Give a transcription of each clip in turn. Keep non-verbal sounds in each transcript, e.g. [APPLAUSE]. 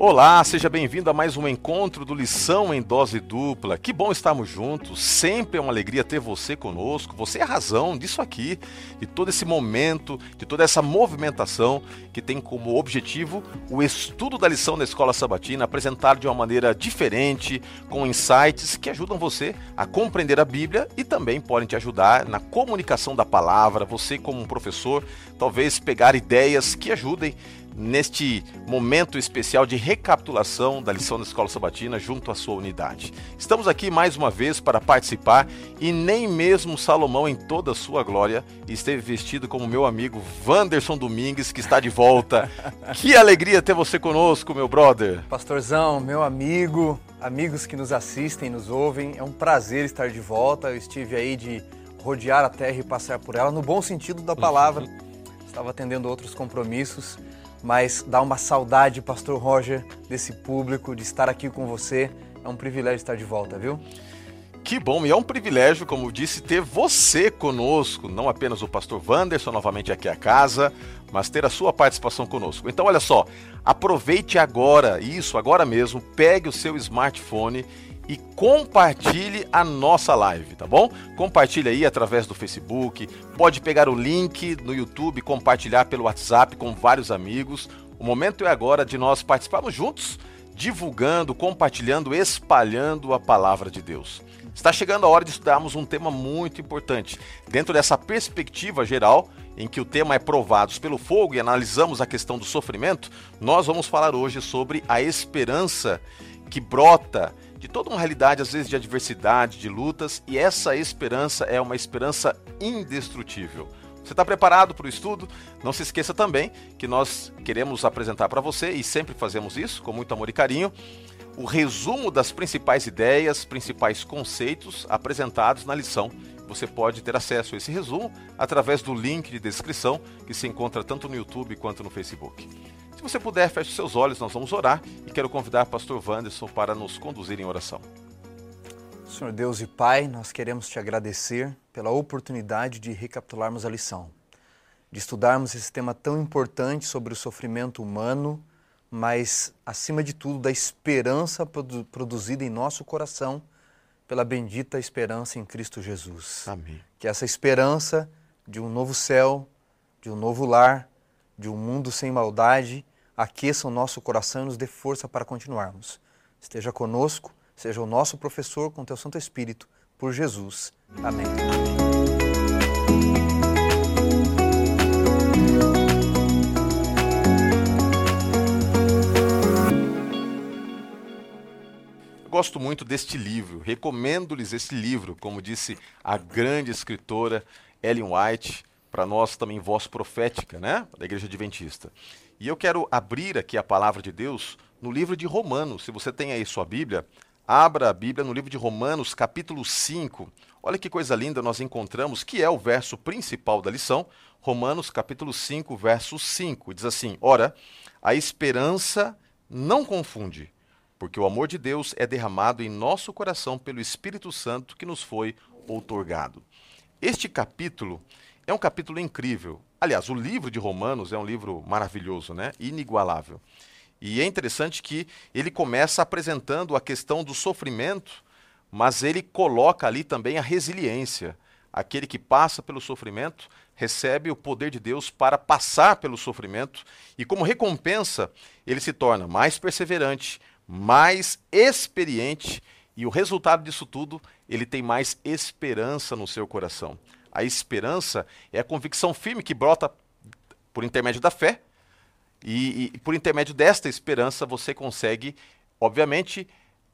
Olá, seja bem-vindo a mais um encontro do Lição em Dose Dupla. Que bom estarmos juntos, sempre é uma alegria ter você conosco. Você é a razão disso aqui, de todo esse momento, de toda essa movimentação que tem como objetivo o estudo da lição da Escola Sabatina, apresentado de uma maneira diferente, com insights que ajudam você a compreender a Bíblia e também podem te ajudar na comunicação da palavra. Você, como um professor, talvez pegar ideias que ajudem neste momento especial de recapitulação da lição da Escola Sabatina junto à sua unidade. Estamos aqui mais uma vez para participar e nem mesmo Salomão em toda a sua glória esteve vestido como meu amigo Wanderson Domingues que está de volta. [LAUGHS] que alegria ter você conosco, meu brother. Pastorzão, meu amigo, amigos que nos assistem, nos ouvem, é um prazer estar de volta. Eu estive aí de rodear a terra e passar por ela no bom sentido da palavra. [LAUGHS] Estava atendendo outros compromissos mas dá uma saudade, Pastor Roger, desse público, de estar aqui com você. É um privilégio estar de volta, viu? Que bom, e é um privilégio, como disse, ter você conosco, não apenas o pastor Wanderson novamente aqui a casa, mas ter a sua participação conosco. Então, olha só, aproveite agora, isso, agora mesmo, pegue o seu smartphone e compartilhe a nossa live, tá bom? Compartilhe aí através do Facebook, pode pegar o link no YouTube, compartilhar pelo WhatsApp com vários amigos. O momento é agora de nós participarmos juntos, divulgando, compartilhando, espalhando a palavra de Deus. Está chegando a hora de estudarmos um tema muito importante. Dentro dessa perspectiva geral, em que o tema é provados pelo fogo e analisamos a questão do sofrimento, nós vamos falar hoje sobre a esperança que brota de toda uma realidade, às vezes, de adversidade, de lutas, e essa esperança é uma esperança indestrutível. Você está preparado para o estudo? Não se esqueça também que nós queremos apresentar para você, e sempre fazemos isso com muito amor e carinho, o resumo das principais ideias, principais conceitos apresentados na lição. Você pode ter acesso a esse resumo através do link de descrição que se encontra tanto no YouTube quanto no Facebook. Se você puder, feche seus olhos, nós vamos orar e quero convidar pastor Wanderson para nos conduzir em oração. Senhor Deus e Pai, nós queremos te agradecer pela oportunidade de recapitularmos a lição, de estudarmos esse tema tão importante sobre o sofrimento humano, mas, acima de tudo, da esperança produ produzida em nosso coração pela bendita esperança em Cristo Jesus. Amém. Que essa esperança de um novo céu, de um novo lar, de um mundo sem maldade aqueça o nosso coração e nos dê força para continuarmos. Esteja conosco, seja o nosso professor com teu Santo Espírito, por Jesus. Amém. Eu gosto muito deste livro, recomendo-lhes esse livro, como disse a grande escritora Ellen White, para nós também voz profética, né, da Igreja Adventista. E eu quero abrir aqui a palavra de Deus no livro de Romanos. Se você tem aí sua Bíblia, abra a Bíblia no livro de Romanos, capítulo 5. Olha que coisa linda nós encontramos, que é o verso principal da lição. Romanos, capítulo 5, verso 5. Diz assim: Ora, a esperança não confunde, porque o amor de Deus é derramado em nosso coração pelo Espírito Santo que nos foi outorgado. Este capítulo é um capítulo incrível. Aliás, o livro de Romanos é um livro maravilhoso, né? Inigualável. E é interessante que ele começa apresentando a questão do sofrimento, mas ele coloca ali também a resiliência. Aquele que passa pelo sofrimento recebe o poder de Deus para passar pelo sofrimento e, como recompensa, ele se torna mais perseverante, mais experiente e o resultado disso tudo, ele tem mais esperança no seu coração. A esperança é a convicção firme que brota por intermédio da fé. E, e por intermédio desta esperança você consegue, obviamente,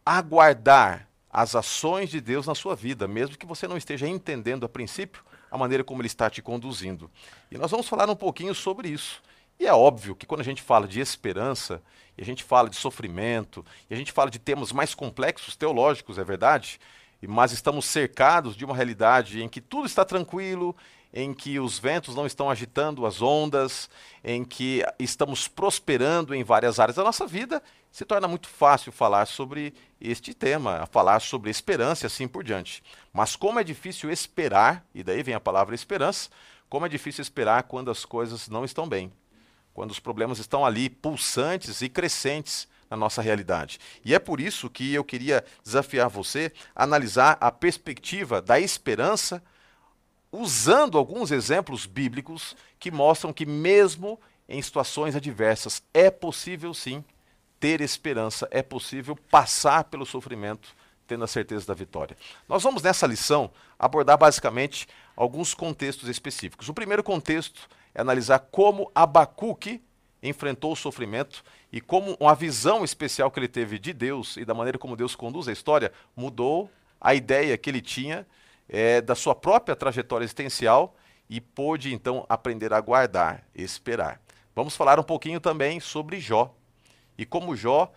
aguardar as ações de Deus na sua vida, mesmo que você não esteja entendendo a princípio a maneira como Ele está te conduzindo. E nós vamos falar um pouquinho sobre isso. E é óbvio que quando a gente fala de esperança, e a gente fala de sofrimento, e a gente fala de temas mais complexos, teológicos, é verdade, mas estamos cercados de uma realidade em que tudo está tranquilo, em que os ventos não estão agitando as ondas, em que estamos prosperando em várias áreas da nossa vida, se torna muito fácil falar sobre este tema, falar sobre esperança e assim por diante. Mas como é difícil esperar, e daí vem a palavra esperança, como é difícil esperar quando as coisas não estão bem. Quando os problemas estão ali pulsantes e crescentes na nossa realidade. E é por isso que eu queria desafiar você a analisar a perspectiva da esperança usando alguns exemplos bíblicos que mostram que mesmo em situações adversas é possível sim ter esperança, é possível passar pelo sofrimento tendo a certeza da vitória. Nós vamos nessa lição abordar basicamente alguns contextos específicos. O primeiro contexto é analisar como Abacuque enfrentou o sofrimento e como uma visão especial que ele teve de Deus e da maneira como Deus conduz a história mudou a ideia que ele tinha é, da sua própria trajetória existencial e pôde então aprender a guardar, esperar. Vamos falar um pouquinho também sobre Jó e como Jó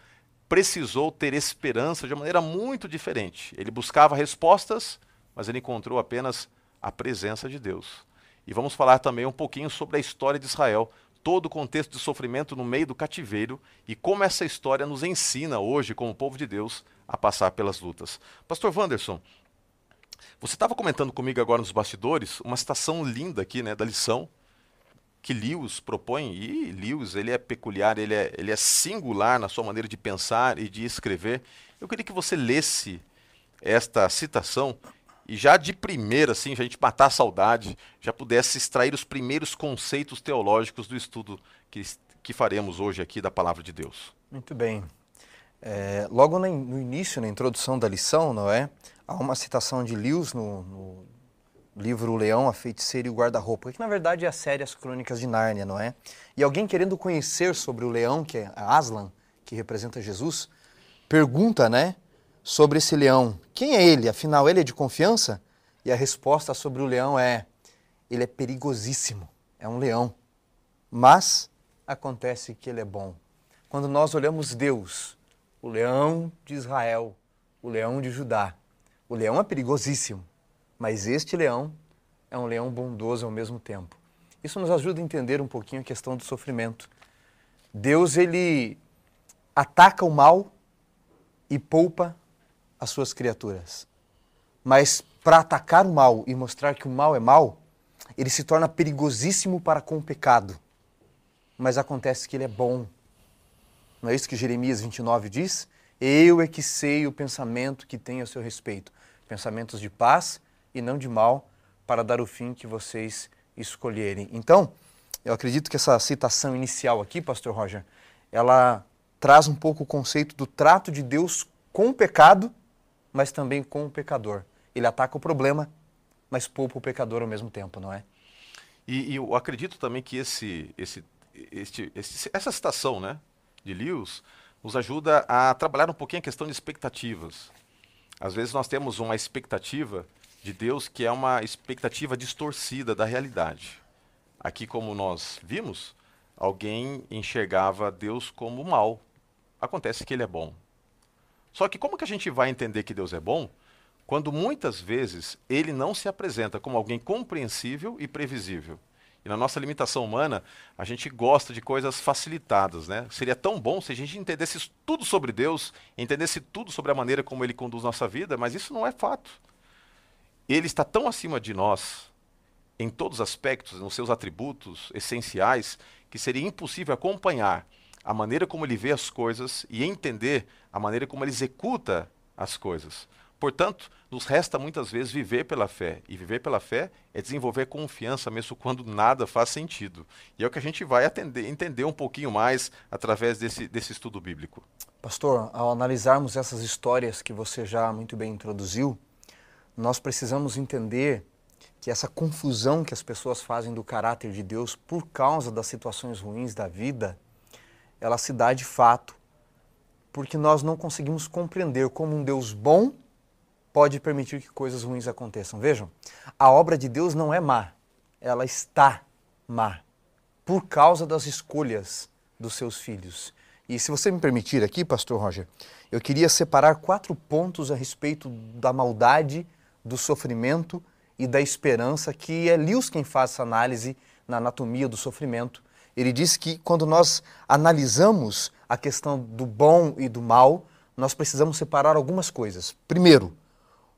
precisou ter esperança de uma maneira muito diferente. Ele buscava respostas, mas ele encontrou apenas a presença de Deus. E vamos falar também um pouquinho sobre a história de Israel, todo o contexto de sofrimento no meio do cativeiro e como essa história nos ensina hoje, como povo de Deus, a passar pelas lutas. Pastor Wanderson, você estava comentando comigo agora nos bastidores uma citação linda aqui né, da lição que Lewis propõe, e Lewis ele é peculiar, ele é, ele é singular na sua maneira de pensar e de escrever. Eu queria que você lesse esta citação e já de primeira, assim, a gente matar a saudade, já pudesse extrair os primeiros conceitos teológicos do estudo que, que faremos hoje aqui da Palavra de Deus. Muito bem. É, logo no início, na introdução da lição, não é? Há uma citação de Lewis no, no livro O Leão, a Feiticeira e o Guarda-Roupa, que na verdade é a série As Crônicas de Nárnia, não é? E alguém querendo conhecer sobre o leão, que é Aslan, que representa Jesus, pergunta, né? Sobre esse leão. Quem é ele? Afinal, ele é de confiança? E a resposta sobre o leão é: ele é perigosíssimo, é um leão. Mas acontece que ele é bom. Quando nós olhamos Deus, o leão de Israel, o leão de Judá, o leão é perigosíssimo, mas este leão é um leão bondoso ao mesmo tempo. Isso nos ajuda a entender um pouquinho a questão do sofrimento. Deus ele ataca o mal e poupa as suas criaturas. Mas para atacar o mal e mostrar que o mal é mal, ele se torna perigosíssimo para com o pecado. Mas acontece que ele é bom. Não é isso que Jeremias 29 diz? Eu é que sei o pensamento que tenho a seu respeito. Pensamentos de paz e não de mal, para dar o fim que vocês escolherem. Então, eu acredito que essa citação inicial aqui, Pastor Roger, ela traz um pouco o conceito do trato de Deus com o pecado mas também com o pecador. Ele ataca o problema, mas poupa o pecador ao mesmo tempo, não é? E, e eu acredito também que esse, esse, este, esse, essa citação né, de Lewis nos ajuda a trabalhar um pouquinho a questão de expectativas. Às vezes nós temos uma expectativa de Deus que é uma expectativa distorcida da realidade. Aqui, como nós vimos, alguém enxergava Deus como mal. Acontece que ele é bom. Só que como que a gente vai entender que Deus é bom quando muitas vezes ele não se apresenta como alguém compreensível e previsível? E na nossa limitação humana, a gente gosta de coisas facilitadas, né? Seria tão bom se a gente entendesse tudo sobre Deus, entendesse tudo sobre a maneira como ele conduz nossa vida, mas isso não é fato. Ele está tão acima de nós, em todos os aspectos, nos seus atributos essenciais, que seria impossível acompanhar a maneira como ele vê as coisas e entender a maneira como ele executa as coisas. Portanto, nos resta muitas vezes viver pela fé. E viver pela fé é desenvolver confiança, mesmo quando nada faz sentido. E é o que a gente vai atender, entender um pouquinho mais através desse, desse estudo bíblico. Pastor, ao analisarmos essas histórias que você já muito bem introduziu, nós precisamos entender que essa confusão que as pessoas fazem do caráter de Deus por causa das situações ruins da vida ela se dá de fato porque nós não conseguimos compreender como um Deus bom pode permitir que coisas ruins aconteçam. Vejam, a obra de Deus não é má, ela está má por causa das escolhas dos seus filhos. E se você me permitir aqui, pastor Roger, eu queria separar quatro pontos a respeito da maldade, do sofrimento e da esperança, que é Lewis quem faz essa análise na anatomia do sofrimento ele diz que quando nós analisamos a questão do bom e do mal, nós precisamos separar algumas coisas. Primeiro,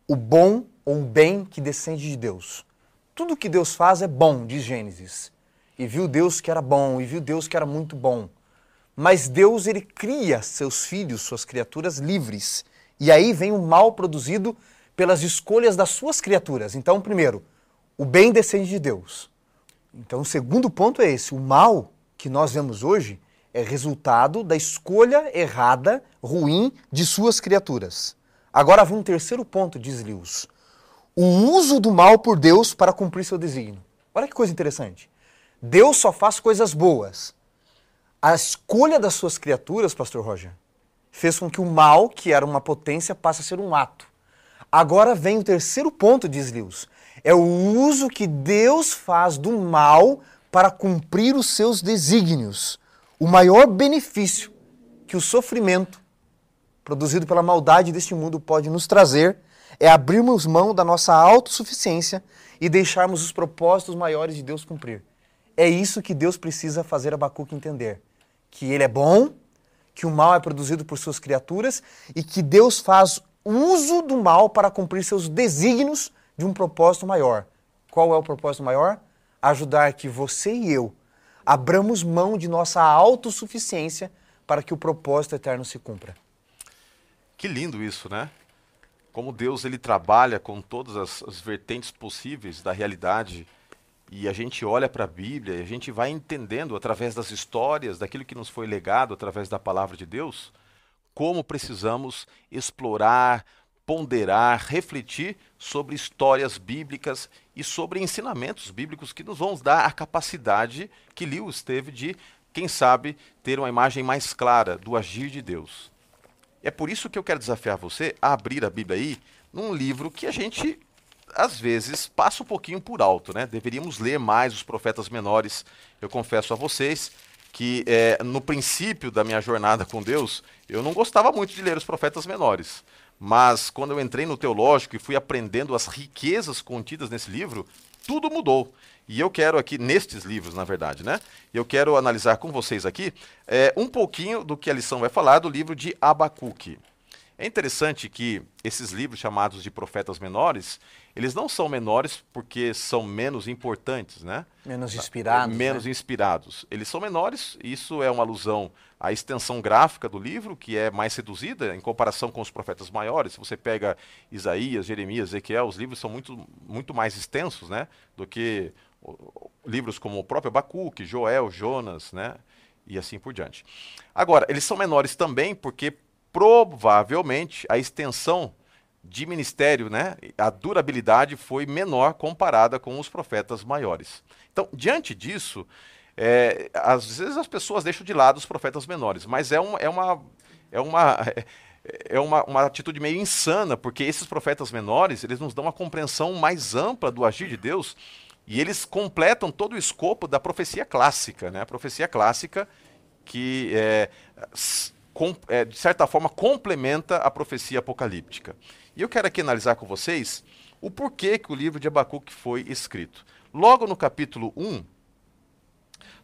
o bom ou o bem que descende de Deus. Tudo que Deus faz é bom, diz Gênesis. e viu Deus que era bom, e viu Deus que era muito bom. Mas Deus ele cria seus filhos, suas criaturas livres. E aí vem o mal produzido pelas escolhas das suas criaturas. Então, primeiro, o bem descende de Deus. Então, o segundo ponto é esse: o mal que nós vemos hoje é resultado da escolha errada, ruim de suas criaturas. Agora vem um terceiro ponto, diz Lewis: o uso do mal por Deus para cumprir seu desígnio. Olha que coisa interessante. Deus só faz coisas boas. A escolha das suas criaturas, Pastor Roger, fez com que o mal, que era uma potência, passe a ser um ato. Agora vem o terceiro ponto, diz Lewis. É o uso que Deus faz do mal para cumprir os seus desígnios. O maior benefício que o sofrimento produzido pela maldade deste mundo pode nos trazer é abrirmos mão da nossa autossuficiência e deixarmos os propósitos maiores de Deus cumprir. É isso que Deus precisa fazer Abacuque entender. Que ele é bom, que o mal é produzido por suas criaturas e que Deus faz uso do mal para cumprir seus desígnios de um propósito maior. Qual é o propósito maior? Ajudar que você e eu abramos mão de nossa autossuficiência para que o propósito eterno se cumpra. Que lindo isso, né? Como Deus ele trabalha com todas as, as vertentes possíveis da realidade e a gente olha para a Bíblia e a gente vai entendendo através das histórias, daquilo que nos foi legado através da palavra de Deus, como precisamos explorar, ponderar, refletir sobre histórias bíblicas e sobre ensinamentos bíblicos que nos vão dar a capacidade que Lewis teve de, quem sabe, ter uma imagem mais clara do agir de Deus. É por isso que eu quero desafiar você a abrir a Bíblia aí num livro que a gente às vezes passa um pouquinho por alto, né? Deveríamos ler mais os profetas menores. Eu confesso a vocês que é, no princípio da minha jornada com Deus, eu não gostava muito de ler os profetas menores. Mas quando eu entrei no teológico e fui aprendendo as riquezas contidas nesse livro, tudo mudou. E eu quero aqui, nestes livros, na verdade, né? Eu quero analisar com vocês aqui é, um pouquinho do que a lição vai falar do livro de Abacuque. É interessante que esses livros chamados de profetas menores, eles não são menores porque são menos importantes, né? Menos inspirados. Menos né? inspirados. Eles são menores, isso é uma alusão à extensão gráfica do livro, que é mais reduzida em comparação com os profetas maiores. Se você pega Isaías, Jeremias, Ezequiel, os livros são muito, muito mais extensos, né? Do que livros como o próprio Abacuque, Joel, Jonas, né? E assim por diante. Agora, eles são menores também porque provavelmente a extensão de ministério, né, a durabilidade foi menor comparada com os profetas maiores. Então, diante disso, é, às vezes as pessoas deixam de lado os profetas menores, mas é, um, é uma, é uma, [LAUGHS] é uma, uma atitude meio insana, porque esses profetas menores, eles nos dão uma compreensão mais ampla do agir de Deus e eles completam todo o escopo da profecia clássica, né? A profecia clássica que é, com, é, de certa forma complementa a profecia apocalíptica. E eu quero aqui analisar com vocês o porquê que o livro de Abacuque foi escrito. Logo no capítulo 1,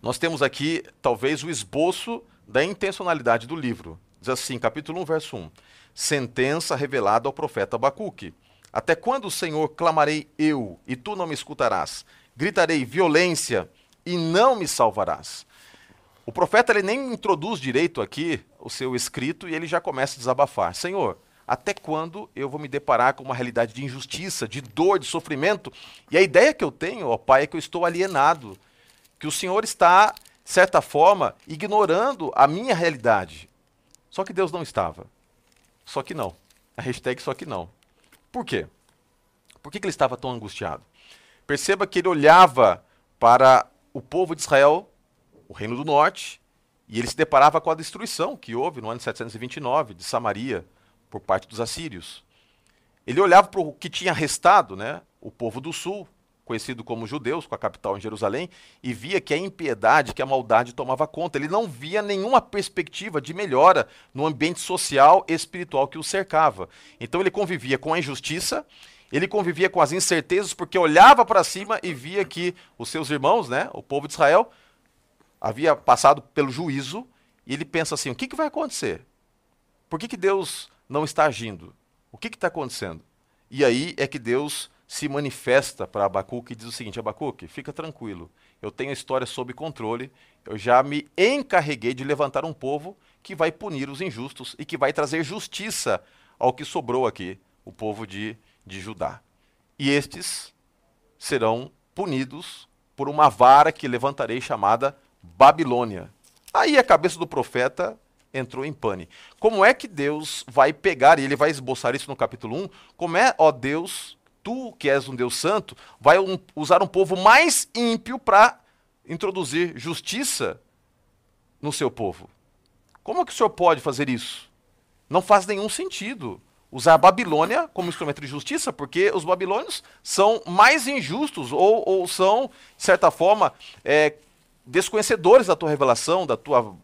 nós temos aqui talvez o esboço da intencionalidade do livro. Diz assim, capítulo 1, verso 1: Sentença revelada ao profeta Abacuque. Até quando, Senhor, clamarei eu, e tu não me escutarás? Gritarei violência, e não me salvarás. O profeta ele nem introduz direito aqui o seu escrito e ele já começa a desabafar. Senhor, até quando eu vou me deparar com uma realidade de injustiça, de dor, de sofrimento? E a ideia que eu tenho, ó Pai, é que eu estou alienado, que o Senhor está, de certa forma, ignorando a minha realidade. Só que Deus não estava. Só que não. A hashtag só que não. Por quê? Por que, que ele estava tão angustiado? Perceba que ele olhava para o povo de Israel, o reino do norte, e ele se deparava com a destruição que houve no ano 729 de Samaria por parte dos assírios. Ele olhava para o que tinha restado, né, o povo do sul, conhecido como judeus, com a capital em Jerusalém, e via que a impiedade, que a maldade tomava conta. Ele não via nenhuma perspectiva de melhora no ambiente social e espiritual que o cercava. Então ele convivia com a injustiça, ele convivia com as incertezas, porque olhava para cima e via que os seus irmãos, né, o povo de Israel, havia passado pelo juízo, e ele pensa assim: o que, que vai acontecer? Por que, que Deus não está agindo? O que está acontecendo? E aí é que Deus se manifesta para Abacuque e diz o seguinte: Abacuque, fica tranquilo, eu tenho a história sob controle, eu já me encarreguei de levantar um povo que vai punir os injustos e que vai trazer justiça ao que sobrou aqui, o povo de, de Judá. E estes serão punidos por uma vara que levantarei chamada Babilônia. Aí a cabeça do profeta entrou em pane. Como é que Deus vai pegar, e ele vai esboçar isso no capítulo 1, como é, ó Deus, tu que és um Deus santo, vai um, usar um povo mais ímpio para introduzir justiça no seu povo? Como que o senhor pode fazer isso? Não faz nenhum sentido usar a Babilônia como instrumento de justiça, porque os babilônios são mais injustos ou, ou são, de certa forma, é, desconhecedores da tua revelação, da tua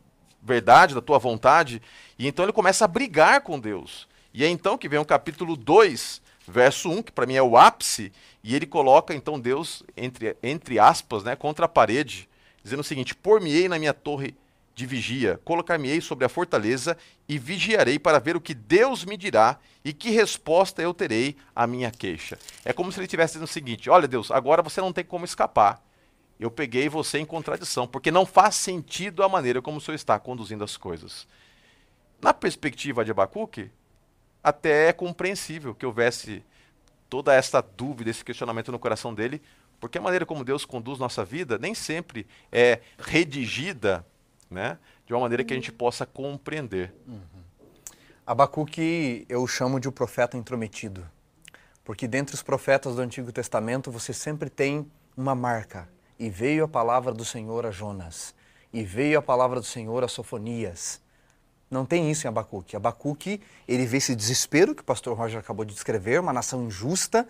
verdade, da tua vontade. E então ele começa a brigar com Deus. E é então que vem o capítulo 2, verso 1, que para mim é o ápice, e ele coloca então Deus, entre, entre aspas, né, contra a parede, dizendo o seguinte: Por-me-ei na minha torre de vigia, colocar-me-ei sobre a fortaleza e vigiarei para ver o que Deus me dirá e que resposta eu terei à minha queixa. É como se ele estivesse dizendo o seguinte: Olha, Deus, agora você não tem como escapar. Eu peguei você em contradição, porque não faz sentido a maneira como o senhor está conduzindo as coisas. Na perspectiva de Abacuque, até é compreensível que houvesse toda essa dúvida, esse questionamento no coração dele, porque a maneira como Deus conduz nossa vida nem sempre é redigida né, de uma maneira que a gente possa compreender. Uhum. Abacuque eu chamo de o profeta intrometido, porque dentre os profetas do Antigo Testamento você sempre tem uma marca. E veio a palavra do Senhor a Jonas, e veio a palavra do Senhor a Sofonias. Não tem isso em Abacuque. Abacuque, ele vê esse desespero que o pastor Roger acabou de descrever, uma nação injusta,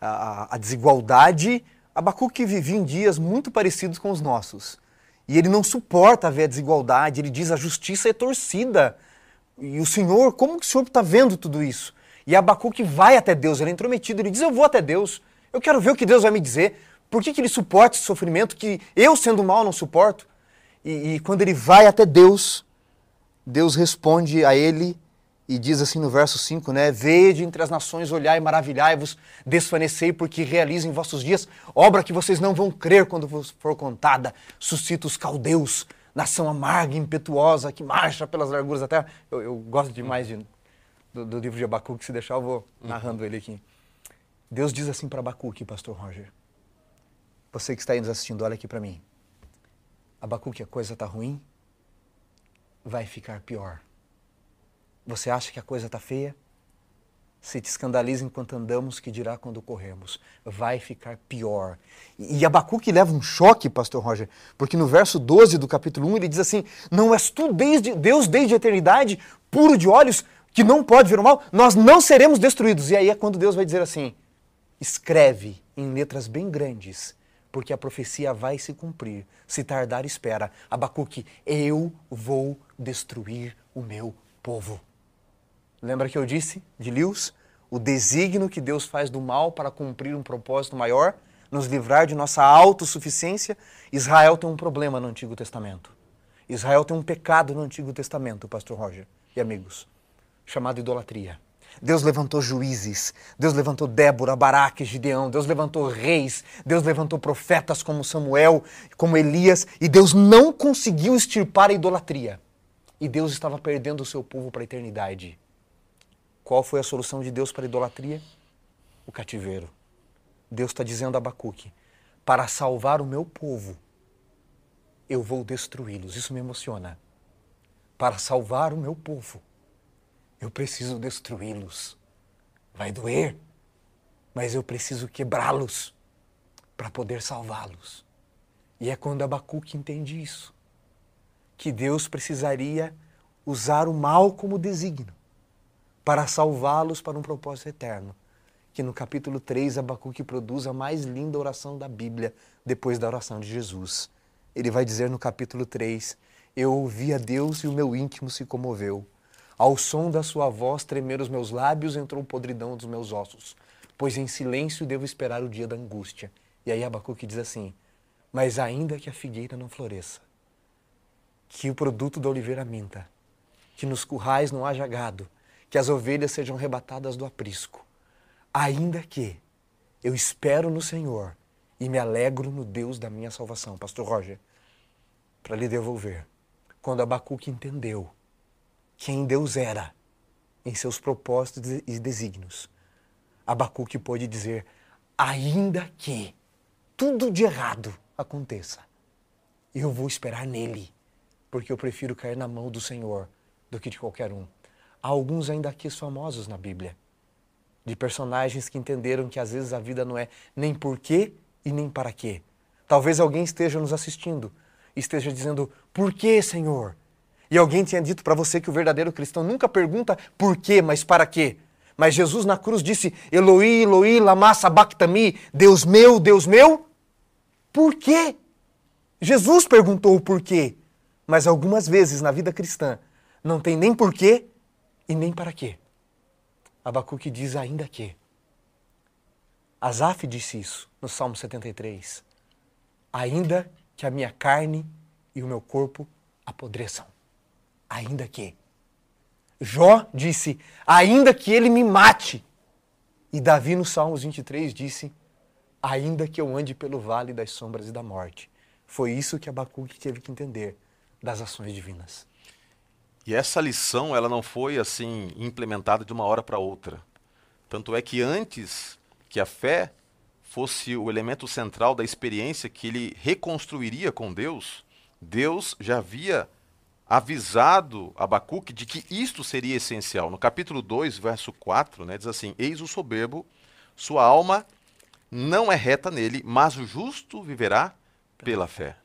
a, a desigualdade. Abacuque vivia em dias muito parecidos com os nossos. E ele não suporta ver a desigualdade, ele diz a justiça é torcida. E o Senhor, como que o Senhor está vendo tudo isso? E Abacuque vai até Deus, ele é intrometido, ele diz: Eu vou até Deus, eu quero ver o que Deus vai me dizer. Por que, que ele suporta esse sofrimento que eu, sendo mal, não suporto? E, e quando ele vai até Deus, Deus responde a ele e diz assim no verso 5, né? Vede entre as nações, olhai, maravilhai-vos, desfanecei, porque realizo em vossos dias obra que vocês não vão crer quando vos for contada. Suscita os caldeus, nação amarga e impetuosa que marcha pelas larguras da terra. Eu, eu gosto demais de, do, do, livro de Abacuque, se deixar eu vou narrando ele aqui. Deus diz assim para Abacuque, pastor Roger. Você que está aí nos assistindo, olha aqui para mim. Abacuque, a coisa está ruim? Vai ficar pior. Você acha que a coisa está feia? Se te escandaliza enquanto andamos, que dirá quando corremos? Vai ficar pior. E, Abacuque leva um choque, pastor Roger, porque no verso 12 do capítulo 1 ele diz assim: Não és tu desde, Deus desde a eternidade, puro de olhos, que não pode ver o mal? Nós não seremos destruídos. E aí é quando Deus vai dizer assim: Escreve em letras bem grandes, porque a profecia vai se cumprir. Se tardar, espera. Abacuque, eu vou destruir o meu povo. Lembra que eu disse de Lewis? O desígnio que Deus faz do mal para cumprir um propósito maior, nos livrar de nossa autossuficiência. Israel tem um problema no Antigo Testamento. Israel tem um pecado no Antigo Testamento, Pastor Roger e amigos, chamado idolatria. Deus levantou juízes, Deus levantou Débora, Baraque, Gideão, Deus levantou reis, Deus levantou profetas como Samuel, como Elias, e Deus não conseguiu extirpar a idolatria. E Deus estava perdendo o seu povo para a eternidade. Qual foi a solução de Deus para a idolatria? O cativeiro. Deus está dizendo a Abacuque: para salvar o meu povo, eu vou destruí-los. Isso me emociona. Para salvar o meu povo, eu preciso destruí-los. Vai doer, mas eu preciso quebrá-los para poder salvá-los. E é quando Abacuque entende isso, que Deus precisaria usar o mal como desígnio para salvá-los para um propósito eterno. Que no capítulo 3, Abacuque produz a mais linda oração da Bíblia depois da oração de Jesus. Ele vai dizer no capítulo 3: Eu ouvi a Deus e o meu íntimo se comoveu. Ao som da sua voz tremer os meus lábios, entrou podridão dos meus ossos, pois em silêncio devo esperar o dia da angústia. E aí Abacuque diz assim: Mas ainda que a figueira não floresça, que o produto da oliveira minta, que nos currais não haja gado, que as ovelhas sejam arrebatadas do aprisco. Ainda que eu espero no Senhor, e me alegro no Deus da minha salvação. Pastor Roger, para lhe devolver. Quando Abacuque entendeu quem Deus era em seus propósitos e desígnios, Abacuque pôde dizer: ainda que tudo de errado aconteça, eu vou esperar nele, porque eu prefiro cair na mão do Senhor do que de qualquer um. Há alguns ainda aqui famosos na Bíblia, de personagens que entenderam que às vezes a vida não é nem por quê e nem para quê. Talvez alguém esteja nos assistindo esteja dizendo: Por que, Senhor? E alguém tinha dito para você que o verdadeiro cristão nunca pergunta por quê, mas para quê. Mas Jesus na cruz disse: Eloi, Eloi, lama sabachthani, Deus meu, Deus meu. Por quê? Jesus perguntou o porquê, mas algumas vezes na vida cristã não tem nem porquê e nem para quê. Abacuque diz ainda que. Asaf disse isso no Salmo 73. Ainda que a minha carne e o meu corpo apodreçam. Ainda que. Jó disse: ainda que ele me mate. E Davi no Salmos 23 disse: ainda que eu ande pelo vale das sombras e da morte. Foi isso que Abacuque teve que entender das ações divinas. E essa lição, ela não foi assim implementada de uma hora para outra. Tanto é que antes que a fé fosse o elemento central da experiência que ele reconstruiria com Deus, Deus já havia avisado Abacuque de que isto seria essencial. No capítulo 2, verso 4, né, diz assim: Eis o soberbo, sua alma não é reta nele, mas o justo viverá pela fé.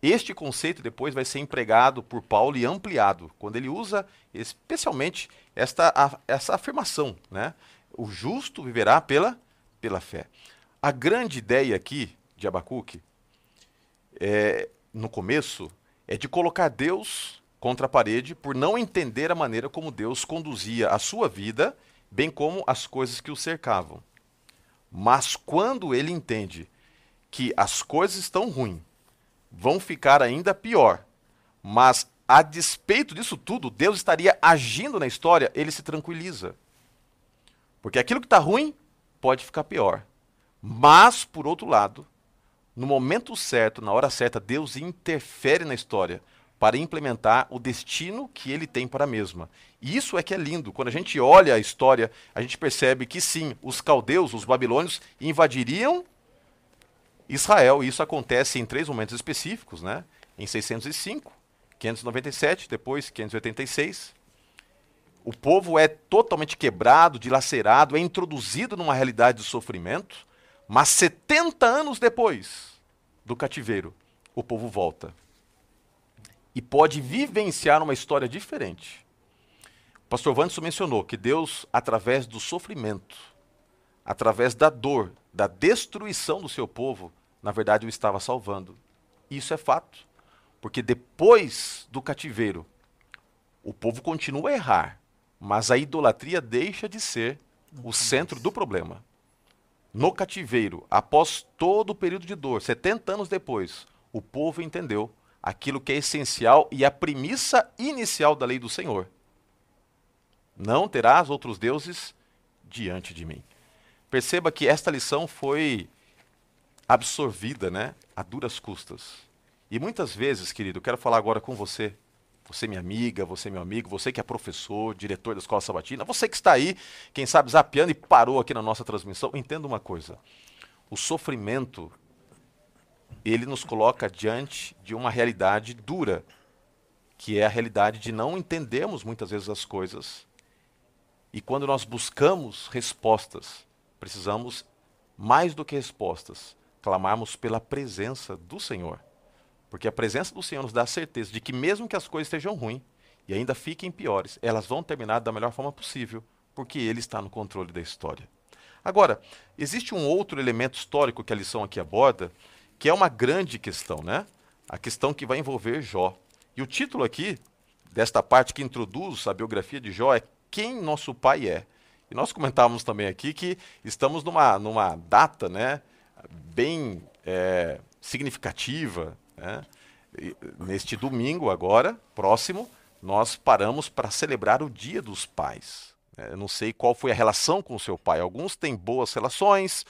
Este conceito depois vai ser empregado por Paulo e ampliado, quando ele usa especialmente esta, a, essa afirmação, né? O justo viverá pela, pela fé. A grande ideia aqui de Abacuque, é, no começo, é de colocar Deus contra a parede por não entender a maneira como Deus conduzia a sua vida, bem como as coisas que o cercavam. Mas quando ele entende que as coisas estão ruins, vão ficar ainda pior. Mas, a despeito disso tudo, Deus estaria agindo na história, ele se tranquiliza. Porque aquilo que está ruim pode ficar pior. Mas, por outro lado, no momento certo, na hora certa, Deus interfere na história para implementar o destino que ele tem para a mesma. E isso é que é lindo. Quando a gente olha a história, a gente percebe que sim, os caldeus, os babilônios, invadiriam Israel. Isso acontece em três momentos específicos, né? Em 605, 597, depois 586. O povo é totalmente quebrado, dilacerado, é introduzido numa realidade de sofrimento, mas 70 anos depois do cativeiro, o povo volta e pode vivenciar uma história diferente. O pastor Wanderson mencionou que Deus, através do sofrimento, através da dor, da destruição do seu povo, na verdade o estava salvando. Isso é fato. Porque depois do cativeiro, o povo continua a errar, mas a idolatria deixa de ser o centro do problema. No cativeiro, após todo o período de dor, 70 anos depois, o povo entendeu aquilo que é essencial e a premissa inicial da lei do Senhor. Não terás outros deuses diante de mim. Perceba que esta lição foi absorvida, né, a duras custas. E muitas vezes, querido, eu quero falar agora com você, você minha amiga, você meu amigo, você que é professor, diretor da escola sabatina, você que está aí, quem sabe zapeando e parou aqui na nossa transmissão, entenda uma coisa. O sofrimento ele nos coloca diante de uma realidade dura, que é a realidade de não entendermos muitas vezes as coisas. E quando nós buscamos respostas, precisamos mais do que respostas, clamarmos pela presença do Senhor. Porque a presença do Senhor nos dá a certeza de que, mesmo que as coisas estejam ruins e ainda fiquem piores, elas vão terminar da melhor forma possível, porque Ele está no controle da história. Agora, existe um outro elemento histórico que a lição aqui aborda, que é uma grande questão, né? A questão que vai envolver Jó. E o título aqui, desta parte que introduz a biografia de Jó, é Quem Nosso Pai É. E nós comentávamos também aqui que estamos numa, numa data, né? Bem é, significativa. Né? neste domingo, agora, próximo, nós paramos para celebrar o Dia dos Pais. É, eu não sei qual foi a relação com o seu pai. Alguns têm boas relações,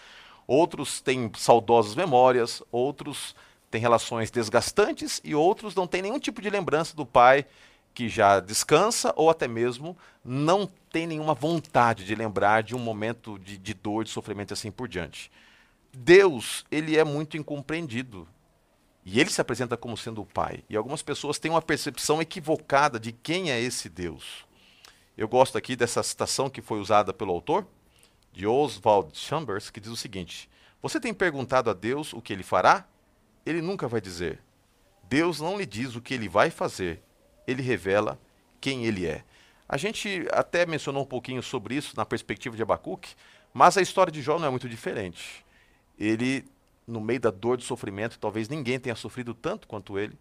outros têm saudosas memórias, outros têm relações desgastantes e outros não têm nenhum tipo de lembrança do pai que já descansa ou até mesmo não tem nenhuma vontade de lembrar de um momento de, de dor, de sofrimento e assim por diante. Deus, ele é muito incompreendido. E ele se apresenta como sendo o Pai. E algumas pessoas têm uma percepção equivocada de quem é esse Deus. Eu gosto aqui dessa citação que foi usada pelo autor, de Oswald Chambers, que diz o seguinte: Você tem perguntado a Deus o que ele fará? Ele nunca vai dizer. Deus não lhe diz o que ele vai fazer, ele revela quem ele é. A gente até mencionou um pouquinho sobre isso na perspectiva de Abacuque, mas a história de Jó não é muito diferente. Ele, no meio da dor, do sofrimento, talvez ninguém tenha sofrido tanto quanto ele,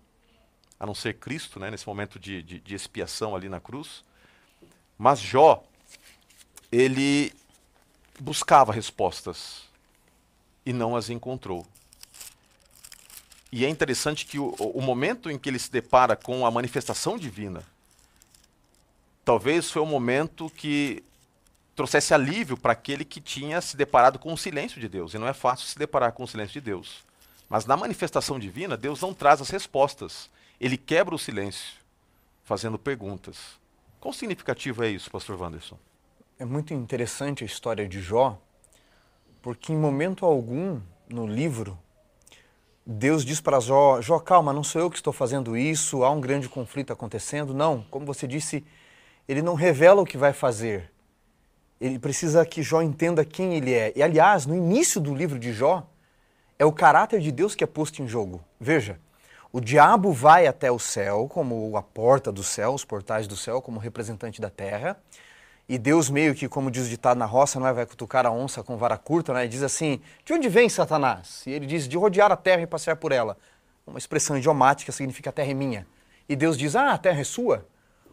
a não ser Cristo, né, nesse momento de, de, de expiação ali na cruz. Mas Jó, ele buscava respostas e não as encontrou. E é interessante que o, o momento em que ele se depara com a manifestação divina, talvez foi o momento que trouxesse alívio para aquele que tinha se deparado com o silêncio de Deus. E não é fácil se deparar com o silêncio de Deus. Mas na manifestação divina, Deus não traz as respostas. Ele quebra o silêncio, fazendo perguntas. Quão significativo é isso, pastor Wanderson? É muito interessante a história de Jó, porque em momento algum no livro Deus diz para Jó: Jó, calma, não sou eu que estou fazendo isso, há um grande conflito acontecendo. Não, como você disse, ele não revela o que vai fazer. Ele precisa que Jó entenda quem ele é. E, aliás, no início do livro de Jó, é o caráter de Deus que é posto em jogo. Veja, o diabo vai até o céu, como a porta do céu, os portais do céu, como representante da terra. E Deus meio que, como diz o ditado na roça, não é, vai cutucar a onça com vara curta, né? E diz assim, de onde vem Satanás? E ele diz, de rodear a terra e passear por ela. Uma expressão idiomática significa a terra é minha. E Deus diz, ah, a terra é sua?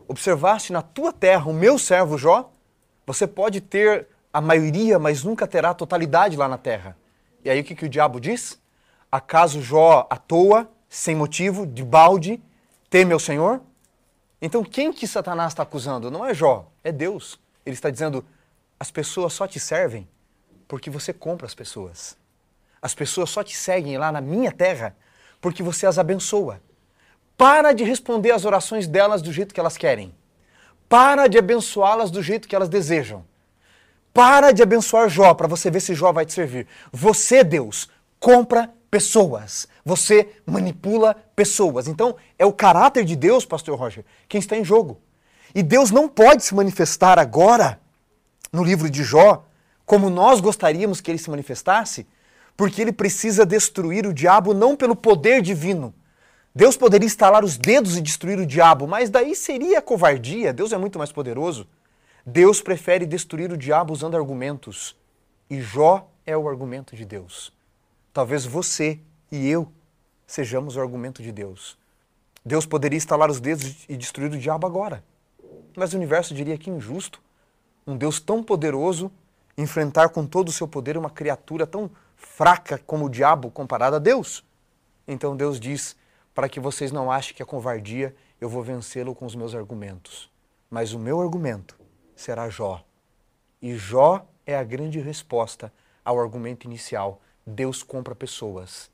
Observaste na tua terra o meu servo Jó? Você pode ter a maioria, mas nunca terá a totalidade lá na terra. E aí o que, que o diabo diz? Acaso Jó à toa, sem motivo, de balde, teme ao Senhor? Então quem que Satanás está acusando? Não é Jó, é Deus. Ele está dizendo: as pessoas só te servem porque você compra as pessoas. As pessoas só te seguem lá na minha terra porque você as abençoa. Para de responder às orações delas do jeito que elas querem. Para de abençoá-las do jeito que elas desejam. Para de abençoar Jó para você ver se Jó vai te servir. Você, Deus, compra pessoas. Você manipula pessoas. Então, é o caráter de Deus, pastor Roger, quem está em jogo. E Deus não pode se manifestar agora, no livro de Jó, como nós gostaríamos que ele se manifestasse, porque ele precisa destruir o diabo não pelo poder divino. Deus poderia estalar os dedos e destruir o diabo, mas daí seria covardia. Deus é muito mais poderoso. Deus prefere destruir o diabo usando argumentos. E Jó é o argumento de Deus. Talvez você e eu sejamos o argumento de Deus. Deus poderia estalar os dedos e destruir o diabo agora. Mas o universo diria que injusto um Deus tão poderoso enfrentar com todo o seu poder uma criatura tão fraca como o diabo comparada a Deus. Então Deus diz: para que vocês não achem que é covardia, eu vou vencê-lo com os meus argumentos. Mas o meu argumento será Jó. E Jó é a grande resposta ao argumento inicial. Deus compra pessoas.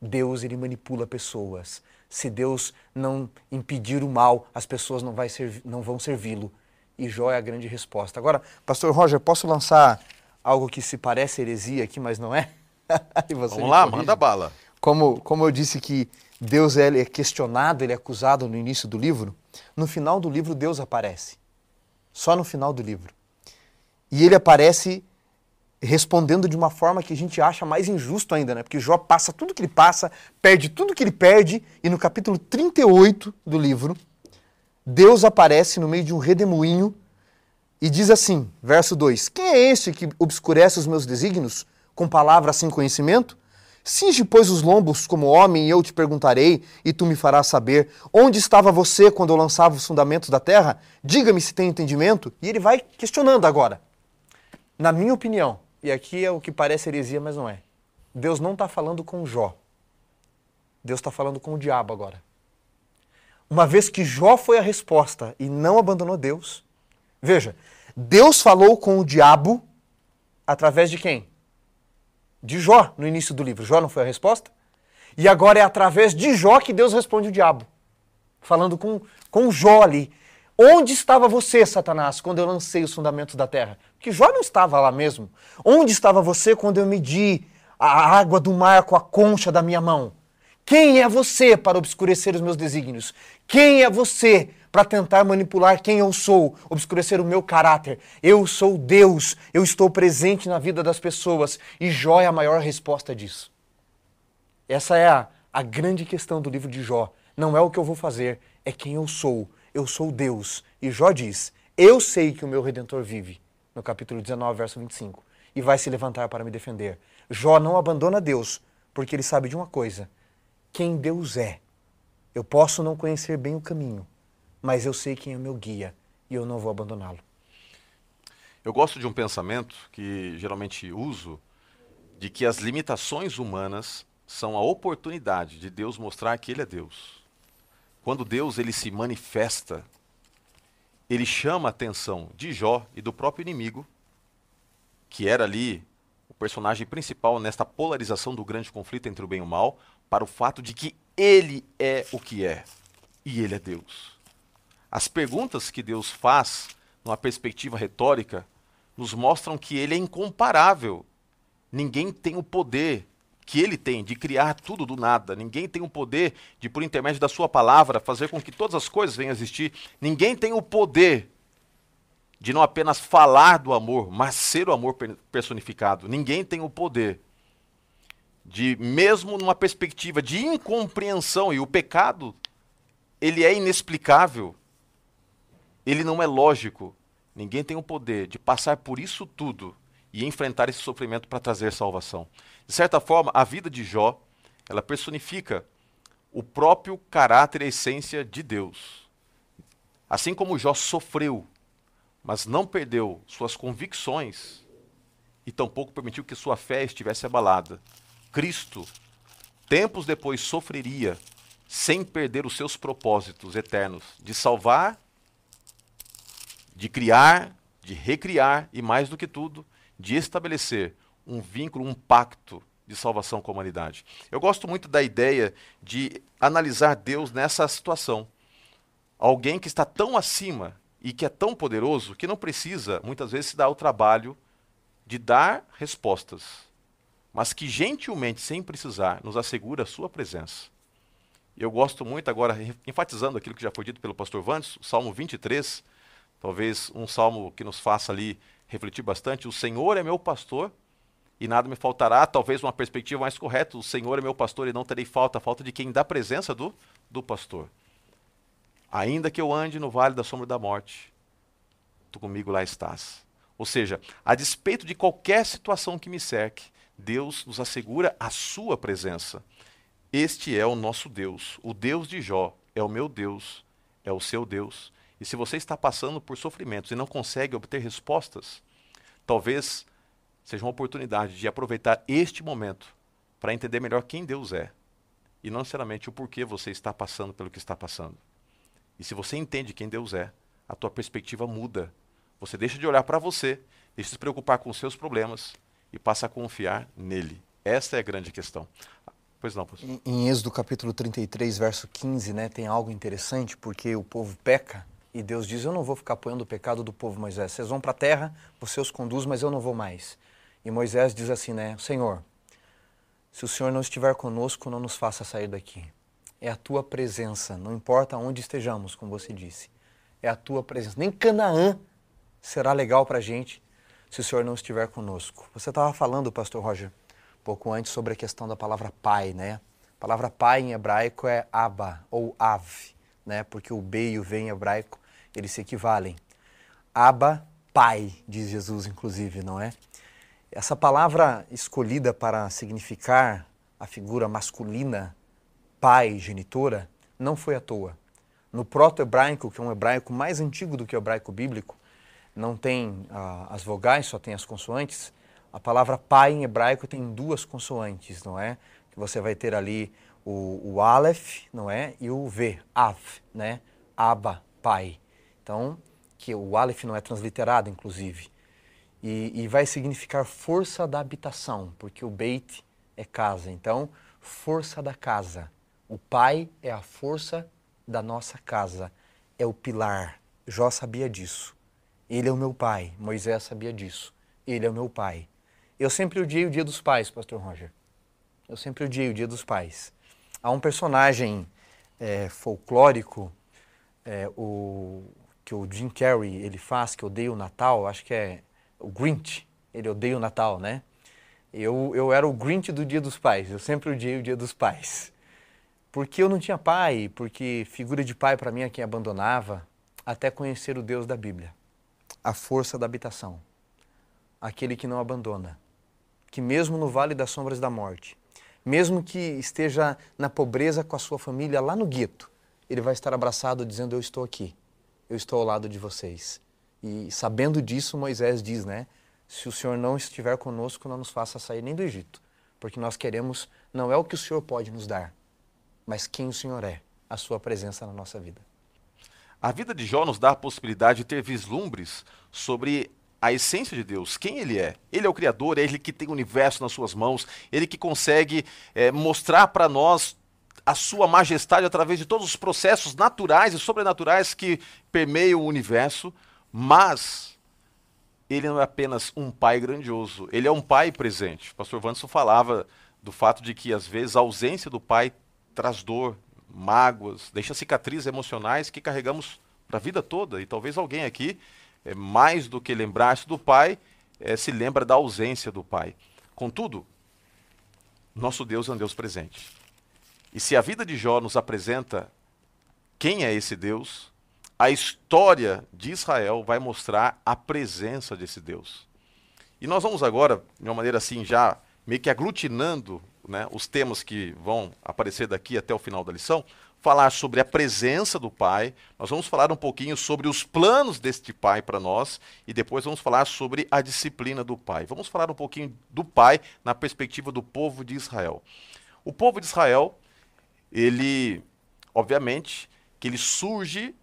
Deus ele manipula pessoas se Deus não impedir o mal, as pessoas não, vai servi não vão servi-lo. E Jó é a grande resposta. Agora, Pastor Roger, posso lançar algo que se parece heresia aqui, mas não é? [LAUGHS] Vamos lá, manda bala. Como, como eu disse que Deus é questionado, ele é acusado no início do livro, no final do livro Deus aparece. Só no final do livro. E ele aparece respondendo de uma forma que a gente acha mais injusto ainda, né? Porque Jó passa tudo que ele passa, perde tudo que ele perde, e no capítulo 38 do livro, Deus aparece no meio de um redemoinho e diz assim, verso 2: Quem é este que obscurece os meus desígnios com palavras sem conhecimento? Singe, pois, os lombos como homem, e eu te perguntarei, e tu me farás saber onde estava você quando eu lançava os fundamentos da terra? Diga-me se tem entendimento. E ele vai questionando agora. Na minha opinião, e aqui é o que parece heresia, mas não é. Deus não está falando com Jó. Deus está falando com o diabo agora. Uma vez que Jó foi a resposta e não abandonou Deus. Veja, Deus falou com o diabo através de quem? De Jó no início do livro. Jó não foi a resposta? E agora é através de Jó que Deus responde o diabo. Falando com, com Jó ali. Onde estava você, Satanás, quando eu lancei os fundamentos da terra? Porque Jó não estava lá mesmo. Onde estava você quando eu medi a água do mar com a concha da minha mão? Quem é você para obscurecer os meus desígnios? Quem é você para tentar manipular quem eu sou, obscurecer o meu caráter? Eu sou Deus, eu estou presente na vida das pessoas e Jó é a maior resposta disso. Essa é a, a grande questão do livro de Jó. Não é o que eu vou fazer, é quem eu sou. Eu sou Deus. E Jó diz: Eu sei que o meu redentor vive. No capítulo 19, verso 25. E vai se levantar para me defender. Jó não abandona Deus, porque ele sabe de uma coisa quem Deus é. Eu posso não conhecer bem o caminho, mas eu sei quem é meu guia e eu não vou abandoná-lo. Eu gosto de um pensamento que geralmente uso, de que as limitações humanas são a oportunidade de Deus mostrar que Ele é Deus. Quando Deus ele se manifesta, ele chama a atenção de Jó e do próprio inimigo, que era ali o personagem principal nesta polarização do grande conflito entre o bem e o mal, para o fato de que ele é o que é e ele é Deus. As perguntas que Deus faz, numa perspectiva retórica, nos mostram que ele é incomparável. Ninguém tem o poder que ele tem de criar tudo do nada. Ninguém tem o poder de, por intermédio da sua palavra, fazer com que todas as coisas venham a existir. Ninguém tem o poder de não apenas falar do amor, mas ser o amor personificado. Ninguém tem o poder de mesmo numa perspectiva de incompreensão e o pecado ele é inexplicável. Ele não é lógico. Ninguém tem o poder de passar por isso tudo e enfrentar esse sofrimento para trazer salvação. De certa forma, a vida de Jó, ela personifica o próprio caráter e essência de Deus. Assim como Jó sofreu, mas não perdeu suas convicções e tampouco permitiu que sua fé estivesse abalada. Cristo, tempos depois, sofreria sem perder os seus propósitos eternos de salvar, de criar, de recriar e, mais do que tudo, de estabelecer um vínculo, um pacto de salvação com a humanidade. Eu gosto muito da ideia de analisar Deus nessa situação. Alguém que está tão acima e que é tão poderoso que não precisa, muitas vezes, se dar o trabalho de dar respostas mas que gentilmente, sem precisar, nos assegura a sua presença. Eu gosto muito agora, enfatizando aquilo que já foi dito pelo pastor Vandes, o Salmo 23, talvez um salmo que nos faça ali refletir bastante. O Senhor é meu pastor e nada me faltará. Talvez uma perspectiva mais correta: o Senhor é meu pastor e não terei falta, falta de quem dá presença do, do pastor. Ainda que eu ande no vale da sombra da morte, tu comigo lá estás. Ou seja, a despeito de qualquer situação que me cerque, Deus nos assegura a sua presença. Este é o nosso Deus. O Deus de Jó é o meu Deus, é o seu Deus. E se você está passando por sofrimentos e não consegue obter respostas, talvez seja uma oportunidade de aproveitar este momento para entender melhor quem Deus é e não necessariamente o porquê você está passando pelo que está passando. E se você entende quem Deus é, a tua perspectiva muda. Você deixa de olhar para você, deixa de se preocupar com os seus problemas e passa a confiar nele. Essa é a grande questão. Pois não, pastor. Em, em Êxodo capítulo 33, verso 15, né, tem algo interessante, porque o povo peca e Deus diz: Eu não vou ficar apoiando o pecado do povo, Moisés. Vocês vão para a terra, você os conduz, mas eu não vou mais. E Moisés diz assim, né? Senhor, se o Senhor não estiver conosco, não nos faça sair daqui. É a tua presença, não importa onde estejamos, como você disse. É a tua presença. Nem Canaã será legal para a gente se o Senhor não estiver conosco. Você estava falando, pastor Roger, pouco antes sobre a questão da palavra pai, né? A palavra pai em hebraico é Abba ou Av, né? Porque o B e o V em hebraico, eles se equivalem. Abba, pai, diz Jesus, inclusive, não é? Essa palavra escolhida para significar a figura masculina, pai, genitora, não foi à toa. No proto-hebraico, que é um hebraico mais antigo do que o hebraico bíblico, não tem ah, as vogais, só tem as consoantes. A palavra pai em hebraico tem duas consoantes, não é? Que você vai ter ali o, o Aleph, não é? E o V, Av, né? Abba, pai. Então, que o Aleph não é transliterado, inclusive. E, e vai significar força da habitação, porque o Beit é casa. Então, força da casa. O pai é a força da nossa casa, é o pilar. Jó sabia disso. Ele é o meu pai. Moisés sabia disso. Ele é o meu pai. Eu sempre odiei o dia dos pais, pastor Roger. Eu sempre odiei o dia dos pais. Há um personagem é, folclórico, é, o, que o Jim Carrey ele faz, que odeia o Natal, acho que é o Grinch. Ele odeia o Natal, né? Eu, eu era o Grinch do Dia dos Pais, eu sempre odiei o Dia dos Pais. Porque eu não tinha pai, porque figura de pai para mim é quem abandonava, até conhecer o Deus da Bíblia. A força da habitação. Aquele que não abandona. Que mesmo no vale das sombras da morte, mesmo que esteja na pobreza com a sua família lá no gueto, ele vai estar abraçado dizendo: Eu estou aqui, eu estou ao lado de vocês. E sabendo disso, Moisés diz, né? se o Senhor não estiver conosco, não nos faça sair nem do Egito, porque nós queremos não é o que o Senhor pode nos dar, mas quem o Senhor é, a sua presença na nossa vida. A vida de Jó nos dá a possibilidade de ter vislumbres sobre a essência de Deus, quem Ele é. Ele é o Criador, é Ele que tem o universo nas suas mãos, Ele que consegue é, mostrar para nós a sua majestade através de todos os processos naturais e sobrenaturais que permeiam o universo, mas ele não é apenas um pai grandioso, ele é um pai presente. O pastor Wanderson falava do fato de que, às vezes, a ausência do pai traz dor, mágoas, deixa cicatrizes emocionais que carregamos para a vida toda. E talvez alguém aqui, é, mais do que lembrar-se do pai, é, se lembra da ausência do pai. Contudo, nosso Deus é um Deus presente. E se a vida de Jó nos apresenta quem é esse Deus, a história de Israel vai mostrar a presença desse Deus. E nós vamos agora, de uma maneira assim, já meio que aglutinando né, os temas que vão aparecer daqui até o final da lição, falar sobre a presença do Pai, nós vamos falar um pouquinho sobre os planos deste Pai para nós e depois vamos falar sobre a disciplina do Pai. Vamos falar um pouquinho do Pai na perspectiva do povo de Israel. O povo de Israel, ele, obviamente, que ele surge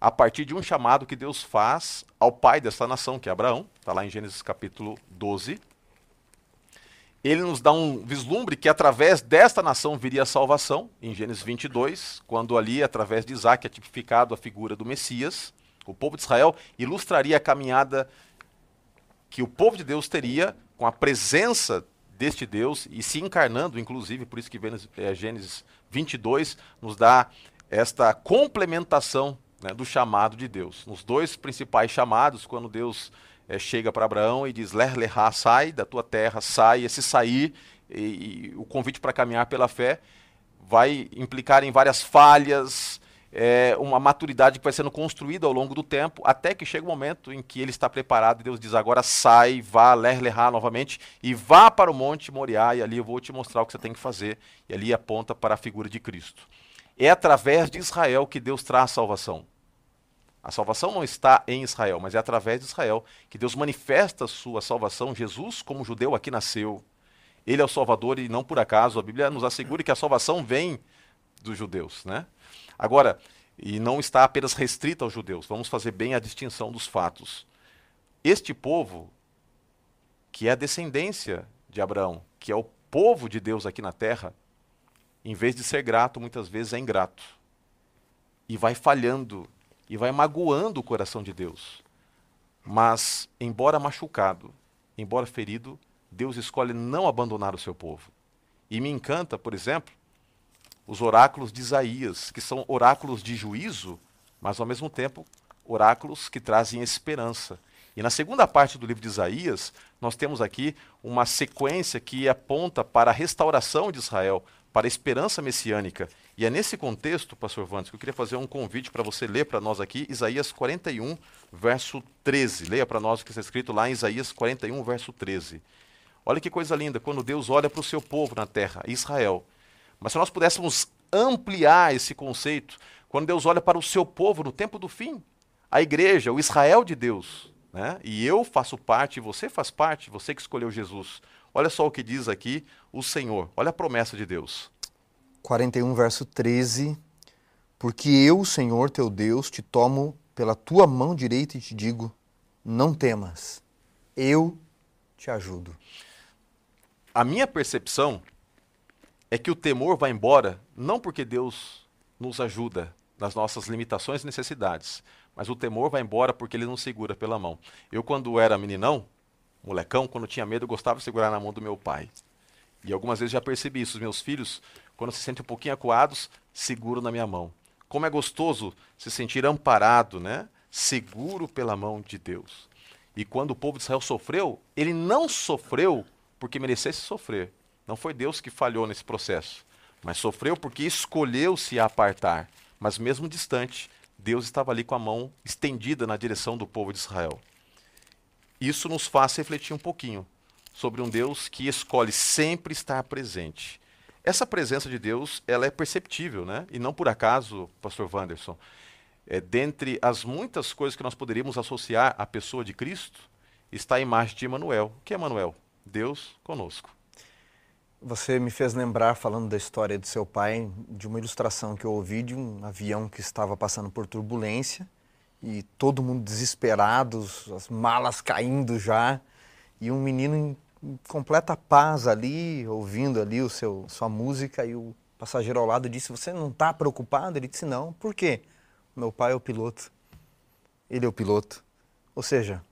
a partir de um chamado que Deus faz ao pai dessa nação, que é Abraão, está lá em Gênesis capítulo 12. Ele nos dá um vislumbre que através desta nação viria a salvação, em Gênesis 22, quando ali, através de Isaac, é tipificado a figura do Messias. O povo de Israel ilustraria a caminhada que o povo de Deus teria com a presença deste Deus e se encarnando, inclusive, por isso que Gênesis 22 nos dá esta complementação né, do chamado de Deus. Nos dois principais chamados, quando Deus é, chega para Abraão e diz: Ler lerá, sai da tua terra, sai. Esse sair, e, e o convite para caminhar pela fé, vai implicar em várias falhas, é, uma maturidade que vai sendo construída ao longo do tempo, até que chega o um momento em que ele está preparado e Deus diz: agora sai, vá, ler lerá novamente e vá para o Monte Moriá, e ali eu vou te mostrar o que você tem que fazer. E ali aponta para a figura de Cristo. É através de Israel que Deus traz salvação. A salvação não está em Israel, mas é através de Israel que Deus manifesta a sua salvação. Jesus, como judeu, aqui nasceu. Ele é o Salvador e não por acaso. A Bíblia nos assegura que a salvação vem dos judeus. Né? Agora, e não está apenas restrita aos judeus. Vamos fazer bem a distinção dos fatos. Este povo, que é a descendência de Abraão, que é o povo de Deus aqui na terra, em vez de ser grato, muitas vezes é ingrato. E vai falhando, e vai magoando o coração de Deus. Mas, embora machucado, embora ferido, Deus escolhe não abandonar o seu povo. E me encanta, por exemplo, os oráculos de Isaías, que são oráculos de juízo, mas ao mesmo tempo oráculos que trazem esperança. E na segunda parte do livro de Isaías, nós temos aqui uma sequência que aponta para a restauração de Israel, para a esperança messiânica. E é nesse contexto, pastor Vandes, que eu queria fazer um convite para você ler para nós aqui Isaías 41, verso 13. Leia para nós o que está escrito lá em Isaías 41, verso 13. Olha que coisa linda, quando Deus olha para o seu povo na terra, Israel. Mas se nós pudéssemos ampliar esse conceito, quando Deus olha para o seu povo no tempo do fim, a igreja, o Israel de Deus, né? e eu faço parte, você faz parte, você que escolheu Jesus. Olha só o que diz aqui o Senhor. Olha a promessa de Deus. 41, verso 13. Porque eu, Senhor teu Deus, te tomo pela tua mão direita e te digo: não temas, eu te ajudo. A minha percepção é que o temor vai embora não porque Deus nos ajuda nas nossas limitações e necessidades, mas o temor vai embora porque ele nos segura pela mão. Eu, quando era meninão, molecão, quando tinha medo, eu gostava de segurar na mão do meu pai. E algumas vezes já percebi isso. Os meus filhos, quando se sentem um pouquinho acuados, seguram na minha mão. Como é gostoso se sentir amparado, né? seguro pela mão de Deus. E quando o povo de Israel sofreu, ele não sofreu porque merecesse sofrer. Não foi Deus que falhou nesse processo, mas sofreu porque escolheu se apartar. Mas mesmo distante, Deus estava ali com a mão estendida na direção do povo de Israel. Isso nos faz refletir um pouquinho sobre um Deus que escolhe sempre estar presente. Essa presença de Deus, ela é perceptível, né? E não por acaso, pastor Wanderson, é, dentre as muitas coisas que nós poderíamos associar à pessoa de Cristo, está a imagem de Emanuel. Que é Emanuel? Deus conosco. Você me fez lembrar, falando da história do seu pai, de uma ilustração que eu ouvi de um avião que estava passando por turbulência e todo mundo desesperado, as malas caindo já, e um menino completa paz ali, ouvindo ali o seu, sua música, e o passageiro ao lado disse: Você não está preocupado? Ele disse: Não. Por quê? Meu pai é o piloto. Ele é o piloto. Ou seja,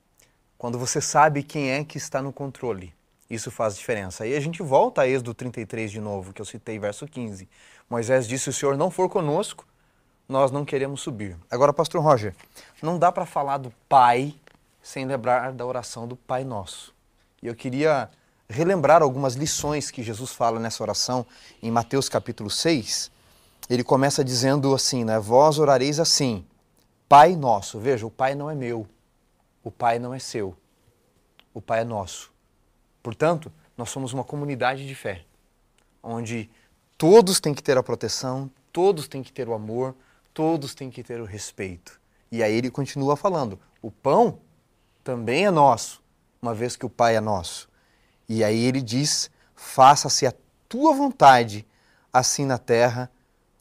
quando você sabe quem é que está no controle, isso faz diferença. Aí a gente volta a Êxodo 33 de novo, que eu citei, verso 15. Moisés disse: Se o Senhor não for conosco, nós não queremos subir. Agora, Pastor Roger, não dá para falar do Pai sem lembrar da oração do Pai Nosso. E eu queria relembrar algumas lições que Jesus fala nessa oração em Mateus capítulo 6, ele começa dizendo assim, né? Vós orareis assim, Pai nosso. Veja, o Pai não é meu, o Pai não é seu, o Pai é nosso. Portanto, nós somos uma comunidade de fé, onde todos têm que ter a proteção, todos têm que ter o amor, todos têm que ter o respeito. E aí ele continua falando: o pão também é nosso, uma vez que o Pai é nosso. E aí ele diz: faça-se a tua vontade, assim na terra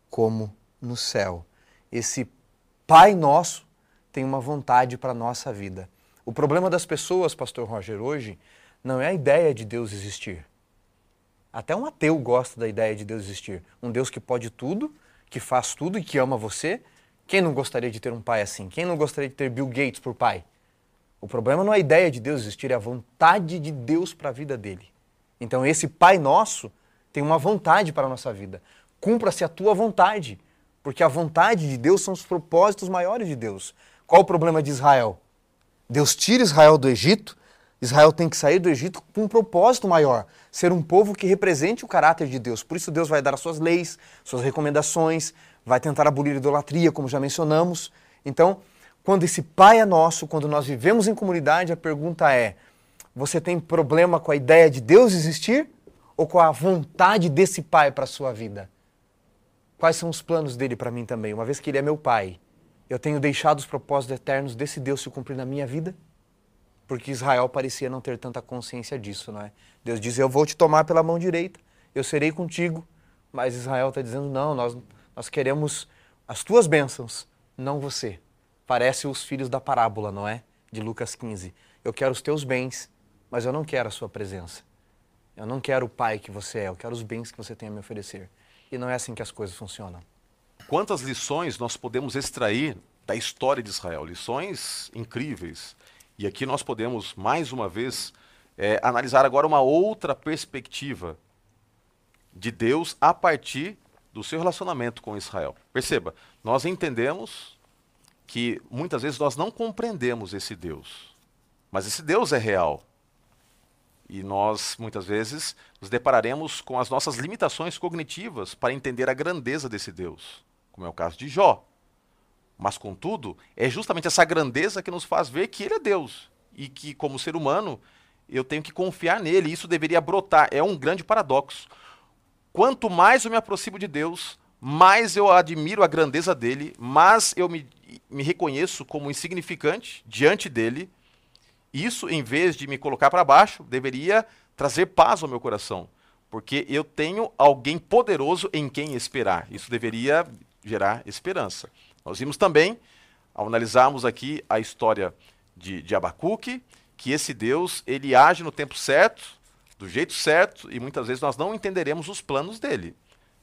como no céu. Esse Pai nosso tem uma vontade para a nossa vida. O problema das pessoas, pastor Roger, hoje, não é a ideia de Deus existir. Até um ateu gosta da ideia de Deus existir. Um Deus que pode tudo, que faz tudo e que ama você. Quem não gostaria de ter um pai assim? Quem não gostaria de ter Bill Gates por pai? O problema não é a ideia de Deus existir, é a vontade de Deus para a vida dele. Então, esse Pai nosso tem uma vontade para a nossa vida cumpra-se a tua vontade, porque a vontade de Deus são os propósitos maiores de Deus. Qual o problema de Israel? Deus tira Israel do Egito, Israel tem que sair do Egito com um propósito maior, ser um povo que represente o caráter de Deus. Por isso Deus vai dar as suas leis, suas recomendações, vai tentar abolir a idolatria, como já mencionamos. Então, quando esse Pai é nosso, quando nós vivemos em comunidade, a pergunta é: você tem problema com a ideia de Deus existir ou com a vontade desse Pai para a sua vida? Quais são os planos dele para mim também? Uma vez que ele é meu pai, eu tenho deixado os propósitos eternos desse Deus se cumprir na minha vida? Porque Israel parecia não ter tanta consciência disso, não é? Deus diz: Eu vou te tomar pela mão direita, eu serei contigo. Mas Israel está dizendo: Não, nós, nós queremos as tuas bênçãos, não você. Parece os filhos da parábola, não é? De Lucas 15. Eu quero os teus bens, mas eu não quero a sua presença. Eu não quero o pai que você é, eu quero os bens que você tem a me oferecer. E não é assim que as coisas funcionam. Quantas lições nós podemos extrair da história de Israel? Lições incríveis. E aqui nós podemos, mais uma vez, é, analisar agora uma outra perspectiva de Deus a partir do seu relacionamento com Israel. Perceba, nós entendemos que muitas vezes nós não compreendemos esse Deus, mas esse Deus é real. E nós, muitas vezes, nos depararemos com as nossas limitações cognitivas para entender a grandeza desse Deus, como é o caso de Jó. Mas, contudo, é justamente essa grandeza que nos faz ver que Ele é Deus e que, como ser humano, eu tenho que confiar nele. Isso deveria brotar. É um grande paradoxo. Quanto mais eu me aproximo de Deus, mais eu admiro a grandeza dele, mais eu me, me reconheço como insignificante diante dele isso, em vez de me colocar para baixo, deveria trazer paz ao meu coração, porque eu tenho alguém poderoso em quem esperar. Isso deveria gerar esperança. Nós vimos também, ao analisarmos aqui a história de, de Abacuque, que esse Deus, ele age no tempo certo, do jeito certo, e muitas vezes nós não entenderemos os planos dele.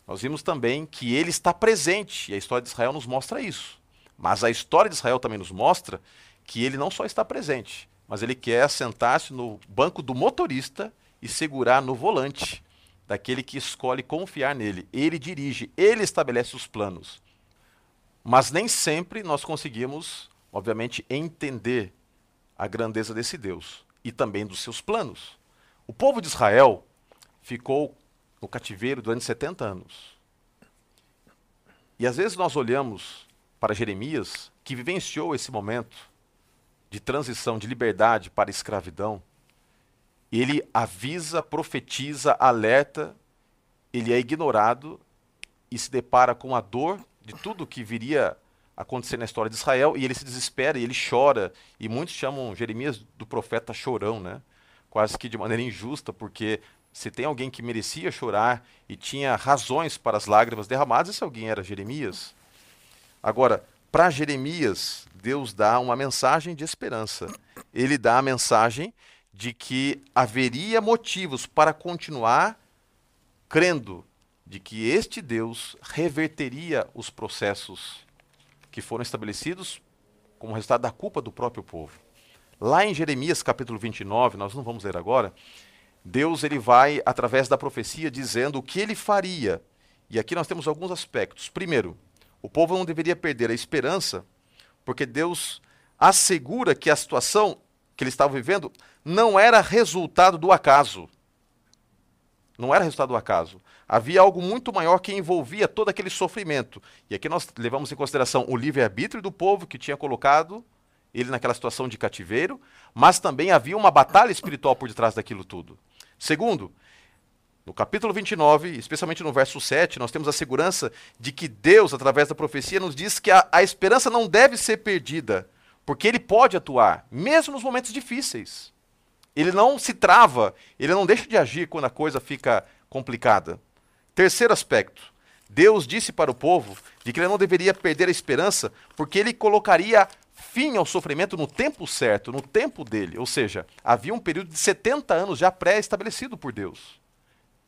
Nós vimos também que ele está presente, e a história de Israel nos mostra isso. Mas a história de Israel também nos mostra que ele não só está presente, mas ele quer sentar-se no banco do motorista e segurar no volante daquele que escolhe confiar nele. Ele dirige, ele estabelece os planos. Mas nem sempre nós conseguimos, obviamente, entender a grandeza desse Deus e também dos seus planos. O povo de Israel ficou no cativeiro durante 70 anos. E às vezes nós olhamos para Jeremias, que vivenciou esse momento de transição de liberdade para escravidão, ele avisa, profetiza, alerta, ele é ignorado e se depara com a dor de tudo que viria a acontecer na história de Israel e ele se desespera e ele chora. E muitos chamam Jeremias do profeta chorão, né? quase que de maneira injusta, porque se tem alguém que merecia chorar e tinha razões para as lágrimas derramadas, esse alguém era Jeremias. Agora, para Jeremias, Deus dá uma mensagem de esperança. Ele dá a mensagem de que haveria motivos para continuar crendo de que este Deus reverteria os processos que foram estabelecidos como resultado da culpa do próprio povo. Lá em Jeremias capítulo 29, nós não vamos ler agora, Deus ele vai através da profecia dizendo o que ele faria. E aqui nós temos alguns aspectos. Primeiro, o povo não deveria perder a esperança, porque Deus assegura que a situação que eles estavam vivendo não era resultado do acaso. Não era resultado do acaso. Havia algo muito maior que envolvia todo aquele sofrimento. E aqui nós levamos em consideração o livre-arbítrio do povo que tinha colocado ele naquela situação de cativeiro, mas também havia uma batalha espiritual por detrás daquilo tudo. Segundo, no capítulo 29, especialmente no verso 7, nós temos a segurança de que Deus, através da profecia, nos diz que a, a esperança não deve ser perdida, porque Ele pode atuar, mesmo nos momentos difíceis. Ele não se trava, ele não deixa de agir quando a coisa fica complicada. Terceiro aspecto: Deus disse para o povo de que ele não deveria perder a esperança, porque ele colocaria fim ao sofrimento no tempo certo, no tempo dele. Ou seja, havia um período de 70 anos já pré-estabelecido por Deus.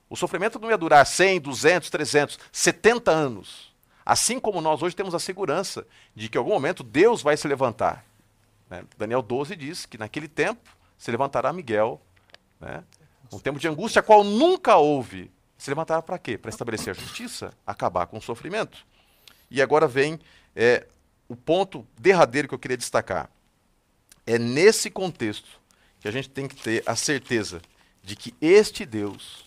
O sofrimento não ia durar 100, 200, 300, 70 anos. Assim como nós hoje temos a segurança de que em algum momento Deus vai se levantar. Né? Daniel 12 diz que naquele tempo se levantará Miguel, né? um tempo de angústia qual nunca houve. Se levantará para quê? Para estabelecer a justiça, acabar com o sofrimento. E agora vem é, o ponto derradeiro que eu queria destacar. É nesse contexto que a gente tem que ter a certeza de que este Deus,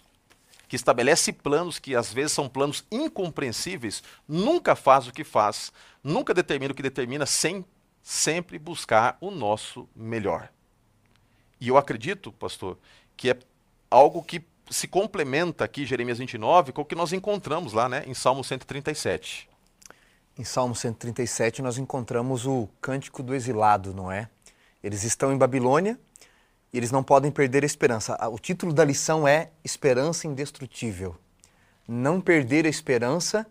que estabelece planos que às vezes são planos incompreensíveis, nunca faz o que faz, nunca determina o que determina, sem sempre buscar o nosso melhor. E eu acredito, pastor, que é algo que se complementa aqui, Jeremias 29, com o que nós encontramos lá né, em Salmo 137. Em Salmo 137 nós encontramos o cântico do exilado, não é? Eles estão em Babilônia e eles não podem perder a esperança. O título da lição é Esperança Indestrutível. Não perder a esperança,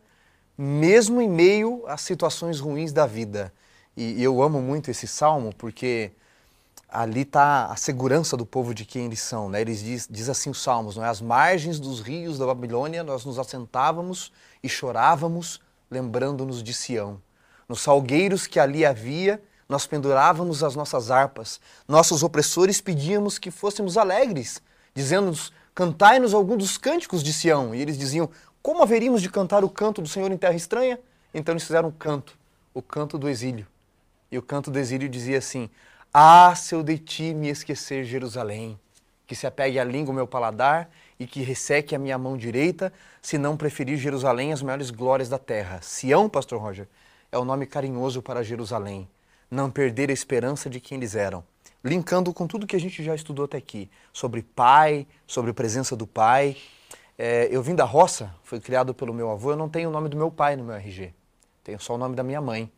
mesmo em meio às situações ruins da vida. E eu amo muito esse salmo porque ali está a segurança do povo de quem eles são. Né? Eles diz, diz assim os salmos, não é? As margens dos rios da Babilônia nós nos assentávamos e chorávamos, lembrando-nos de Sião. Nos salgueiros que ali havia, nós pendurávamos as nossas harpas. Nossos opressores pedíamos que fôssemos alegres, dizendo-nos, cantai-nos algum dos cânticos de Sião. E eles diziam, como haveríamos de cantar o canto do Senhor em terra estranha? Então eles fizeram um canto, o canto do exílio. E o canto do exílio dizia assim, ah, se eu de ti me esquecer Jerusalém, que se apegue à língua o meu paladar e que resseque a minha mão direita, se não preferir Jerusalém as maiores glórias da terra. Sião, pastor Roger, é o nome carinhoso para Jerusalém. Não perder a esperança de quem eles eram. Linkando com tudo que a gente já estudou até aqui, sobre pai, sobre presença do pai. É, eu vim da roça, fui criado pelo meu avô, eu não tenho o nome do meu pai no meu RG. Tenho só o nome da minha mãe.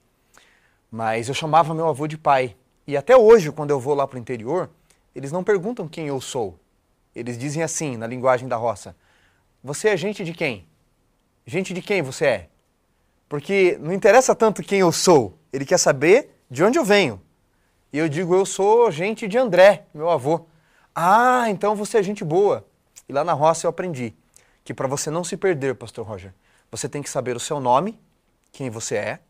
Mas eu chamava meu avô de pai, e até hoje, quando eu vou lá para o interior, eles não perguntam quem eu sou. Eles dizem assim, na linguagem da roça: Você é gente de quem? Gente de quem você é? Porque não interessa tanto quem eu sou, ele quer saber de onde eu venho. E eu digo, eu sou gente de André, meu avô. Ah, então você é gente boa. E lá na roça eu aprendi que para você não se perder, pastor Roger, você tem que saber o seu nome, quem você é,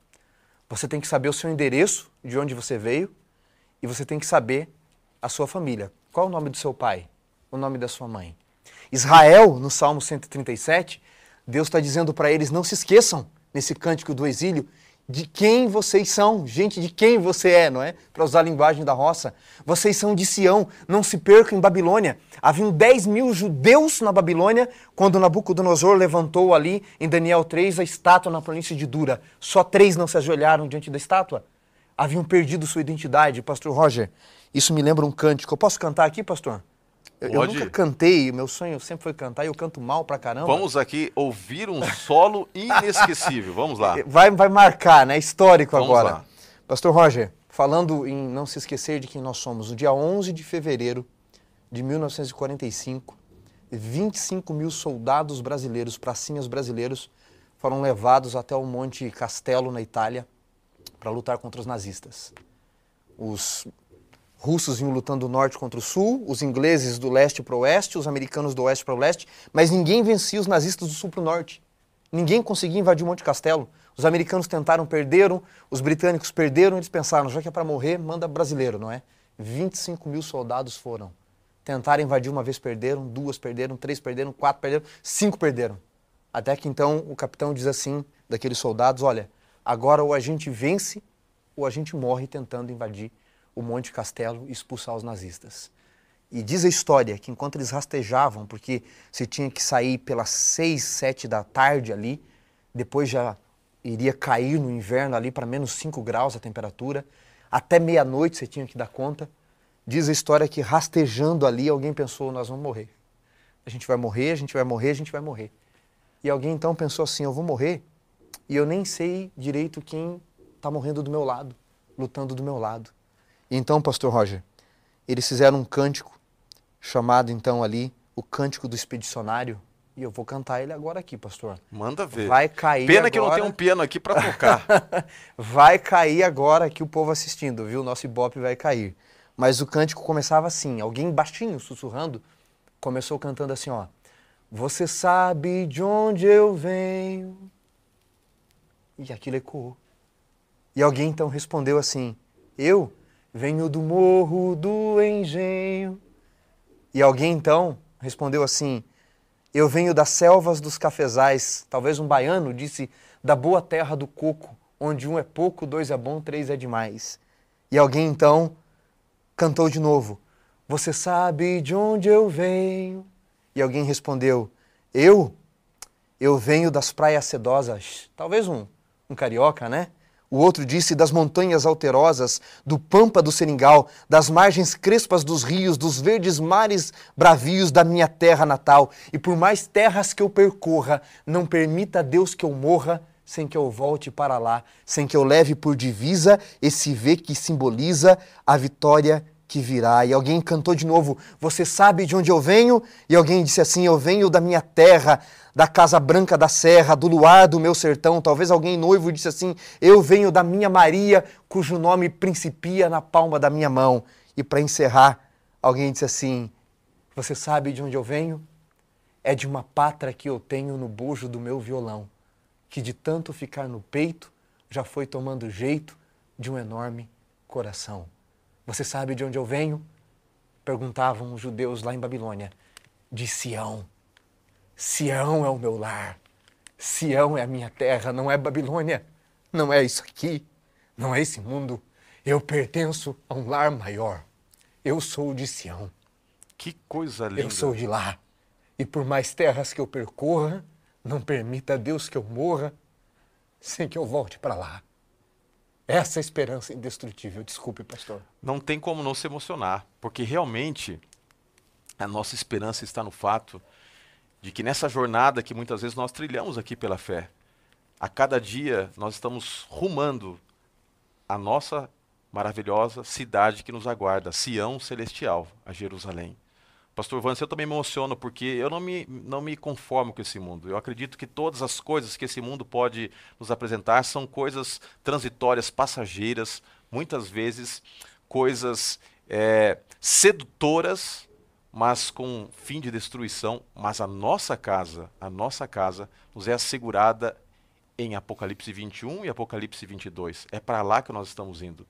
você tem que saber o seu endereço, de onde você veio, e você tem que saber a sua família. Qual o nome do seu pai? O nome da sua mãe? Israel, no Salmo 137, Deus está dizendo para eles: não se esqueçam, nesse cântico do exílio, de quem vocês são, gente, de quem você é, não é? Para usar a linguagem da roça. Vocês são de Sião, não se percam em Babilônia. Haviam 10 mil judeus na Babilônia quando Nabucodonosor levantou ali, em Daniel 3, a estátua na planície de Dura. Só três não se ajoelharam diante da estátua. Haviam perdido sua identidade. Pastor Roger, isso me lembra um cântico. Eu posso cantar aqui, pastor? Eu, eu, nunca cantei, meu sonho sempre foi cantar e eu canto mal pra caramba. Vamos aqui ouvir um solo inesquecível. Vamos lá. [LAUGHS] Vai, vai marcar, né? Histórico Vamos agora. Lá. Pastor Roger, falando em não se esquecer de quem nós somos, no dia 11 de fevereiro de 1945, 25 mil soldados brasileiros, pracinhas brasileiros, foram levados até o Monte Castelo, na Itália, para lutar contra os nazistas. Os russos iam lutando do norte contra o sul, os ingleses do leste para o oeste, os americanos do oeste para o leste, mas ninguém vencia os nazistas do sul para o norte. Ninguém conseguia invadir Monte Castelo. Os americanos tentaram, perderam, os britânicos perderam, eles pensaram, já que é para morrer, manda brasileiro, não é? 25 mil soldados foram. Tentaram invadir uma vez, perderam, duas perderam, três perderam, quatro perderam, cinco perderam. Até que então o capitão diz assim, daqueles soldados, olha, agora ou a gente vence ou a gente morre tentando invadir o Monte Castelo e expulsar os nazistas. E diz a história que enquanto eles rastejavam, porque se tinha que sair pelas seis, sete da tarde ali, depois já iria cair no inverno ali para menos 5 graus a temperatura, até meia-noite você tinha que dar conta. Diz a história que rastejando ali, alguém pensou: nós vamos morrer. A gente vai morrer, a gente vai morrer, a gente vai morrer. E alguém então pensou assim: eu vou morrer e eu nem sei direito quem está morrendo do meu lado, lutando do meu lado. Então, pastor Roger, eles fizeram um cântico chamado então ali o cântico do expedicionário. E eu vou cantar ele agora aqui, pastor. Manda ver. Vai cair Pena agora... que não tem um piano aqui para tocar. [LAUGHS] vai cair agora aqui o povo assistindo, viu? Nosso ibope vai cair. Mas o cântico começava assim, alguém baixinho, sussurrando, começou cantando assim, ó. Você sabe de onde eu venho. E aquilo ecoou. E alguém então respondeu assim: Eu Venho do morro do engenho. E alguém então respondeu assim: Eu venho das selvas dos cafezais. Talvez um baiano disse: Da boa terra do coco, onde um é pouco, dois é bom, três é demais. E alguém então cantou de novo: Você sabe de onde eu venho? E alguém respondeu: Eu? Eu venho das praias sedosas. Talvez um, um carioca, né? O outro disse das montanhas alterosas, do pampa do seringal, das margens crespas dos rios, dos verdes mares bravios da minha terra natal. E por mais terras que eu percorra, não permita Deus que eu morra sem que eu volte para lá, sem que eu leve por divisa esse V que simboliza a vitória que virá. E alguém cantou de novo: Você sabe de onde eu venho? E alguém disse assim: Eu venho da minha terra, da casa branca da serra, do luar do meu sertão. Talvez alguém noivo disse assim: Eu venho da minha Maria, cujo nome principia na palma da minha mão. E para encerrar, alguém disse assim: Você sabe de onde eu venho? É de uma pátria que eu tenho no bojo do meu violão, que de tanto ficar no peito já foi tomando jeito de um enorme coração. Você sabe de onde eu venho? Perguntavam os judeus lá em Babilônia. De Sião. Sião é o meu lar. Sião é a minha terra, não é Babilônia. Não é isso aqui. Não é esse mundo. Eu pertenço a um lar maior. Eu sou de Sião. Que coisa linda. Eu sou de lá. E por mais terras que eu percorra, não permita a Deus que eu morra sem que eu volte para lá. Essa esperança indestrutível. Desculpe, pastor. Não tem como não se emocionar, porque realmente a nossa esperança está no fato de que nessa jornada que muitas vezes nós trilhamos aqui pela fé, a cada dia nós estamos rumando a nossa maravilhosa cidade que nos aguarda, Sião Celestial, a Jerusalém. Pastor Vance, eu também me emociono porque eu não me, não me conformo com esse mundo. Eu acredito que todas as coisas que esse mundo pode nos apresentar são coisas transitórias, passageiras, muitas vezes coisas é, sedutoras, mas com fim de destruição. Mas a nossa casa, a nossa casa, nos é assegurada em Apocalipse 21 e Apocalipse 22. É para lá que nós estamos indo.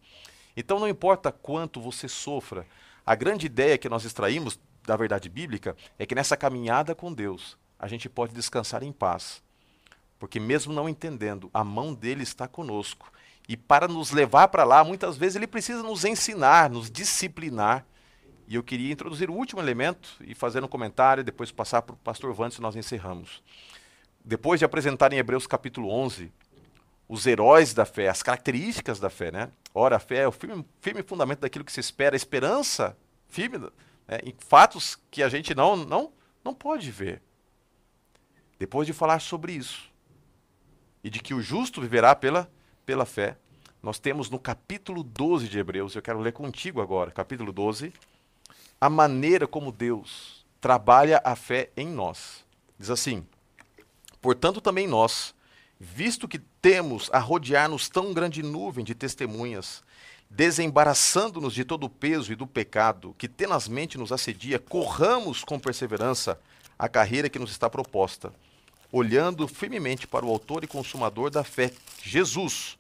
Então não importa quanto você sofra, a grande ideia que nós extraímos da verdade bíblica é que nessa caminhada com Deus, a gente pode descansar em paz. Porque mesmo não entendendo, a mão dele está conosco. E para nos levar para lá, muitas vezes ele precisa nos ensinar, nos disciplinar. E eu queria introduzir o último elemento e fazer um comentário, depois passar para o pastor Vantes e nós encerramos depois de apresentar em Hebreus capítulo 11 os heróis da fé, as características da fé, né? Ora, a fé é o firme, firme fundamento daquilo que se espera, a esperança firme né? em fatos que a gente não, não, não pode ver. Depois de falar sobre isso e de que o justo viverá pela, pela fé, nós temos no capítulo 12 de Hebreus, eu quero ler contigo agora, capítulo 12, a maneira como Deus trabalha a fé em nós. Diz assim: Portanto, também nós, visto que temos a rodear-nos tão grande nuvem de testemunhas, desembaraçando-nos de todo o peso e do pecado que tenazmente nos assedia, corramos com perseverança a carreira que nos está proposta, olhando firmemente para o autor e consumador da fé, Jesus,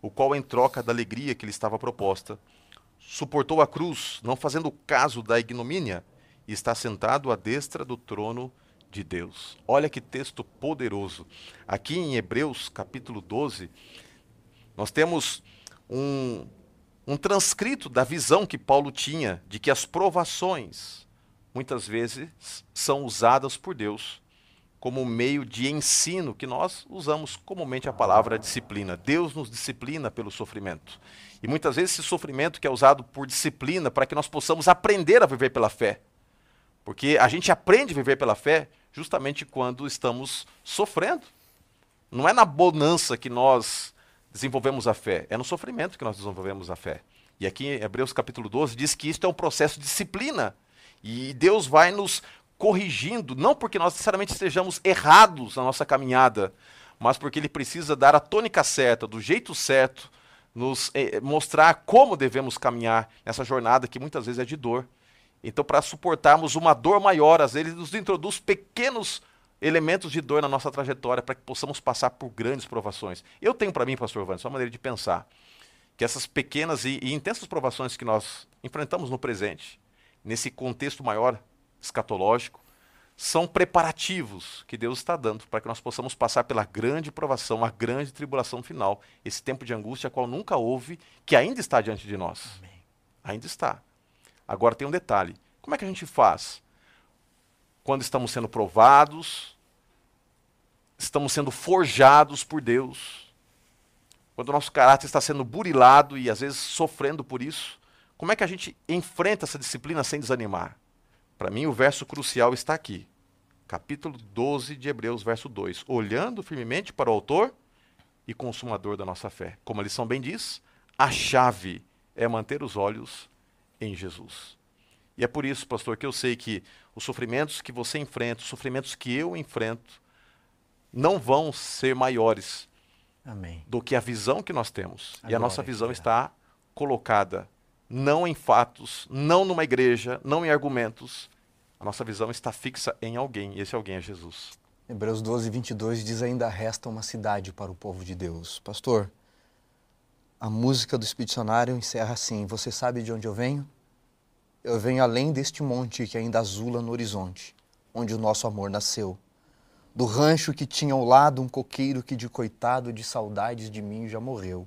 o qual, em troca da alegria que lhe estava proposta, suportou a cruz, não fazendo caso da ignomínia, e está sentado à destra do trono de Deus. Olha que texto poderoso. Aqui em Hebreus capítulo 12, nós temos um, um transcrito da visão que Paulo tinha de que as provações muitas vezes são usadas por Deus como meio de ensino que nós usamos comumente a palavra disciplina. Deus nos disciplina pelo sofrimento. E muitas vezes esse sofrimento que é usado por disciplina para que nós possamos aprender a viver pela fé. Porque a gente aprende a viver pela fé justamente quando estamos sofrendo. Não é na bonança que nós desenvolvemos a fé, é no sofrimento que nós desenvolvemos a fé. E aqui em Hebreus capítulo 12 diz que isto é um processo de disciplina. E Deus vai nos corrigindo, não porque nós necessariamente estejamos errados na nossa caminhada, mas porque Ele precisa dar a tônica certa, do jeito certo, nos eh, mostrar como devemos caminhar nessa jornada que muitas vezes é de dor. Então, para suportarmos uma dor maior, às vezes, ele nos introduz pequenos elementos de dor na nossa trajetória para que possamos passar por grandes provações. Eu tenho para mim, pastor Vandes, uma maneira de pensar que essas pequenas e, e, intensas provações que nós enfrentamos no presente, nesse contexto maior escatológico, são preparativos que Deus está dando para que nós possamos passar pela grande provação, a grande tribulação final, esse tempo de angústia, qual nunca houve, que ainda está diante de nós. Amém. Ainda está. Agora tem um detalhe: como é que a gente faz? Quando estamos sendo provados, estamos sendo forjados por Deus, quando o nosso caráter está sendo burilado e às vezes sofrendo por isso, como é que a gente enfrenta essa disciplina sem desanimar? Para mim, o verso crucial está aqui. Capítulo 12 de Hebreus, verso 2. Olhando firmemente para o autor e consumador da nossa fé. Como a lição bem diz, a chave é manter os olhos em Jesus. E é por isso, pastor, que eu sei que os sofrimentos que você enfrenta, os sofrimentos que eu enfrento, não vão ser maiores Amém. do que a visão que nós temos. E a nossa visão está colocada não em fatos, não numa igreja, não em argumentos. A nossa visão está fixa em alguém, e esse alguém é Jesus. Hebreus 12, 22 diz: Ainda resta uma cidade para o povo de Deus. Pastor, a música do expedicionário encerra assim: Você sabe de onde eu venho? Eu venho além deste monte que ainda azula no horizonte, onde o nosso amor nasceu. Do rancho que tinha ao lado um coqueiro que de coitado de saudades de mim já morreu.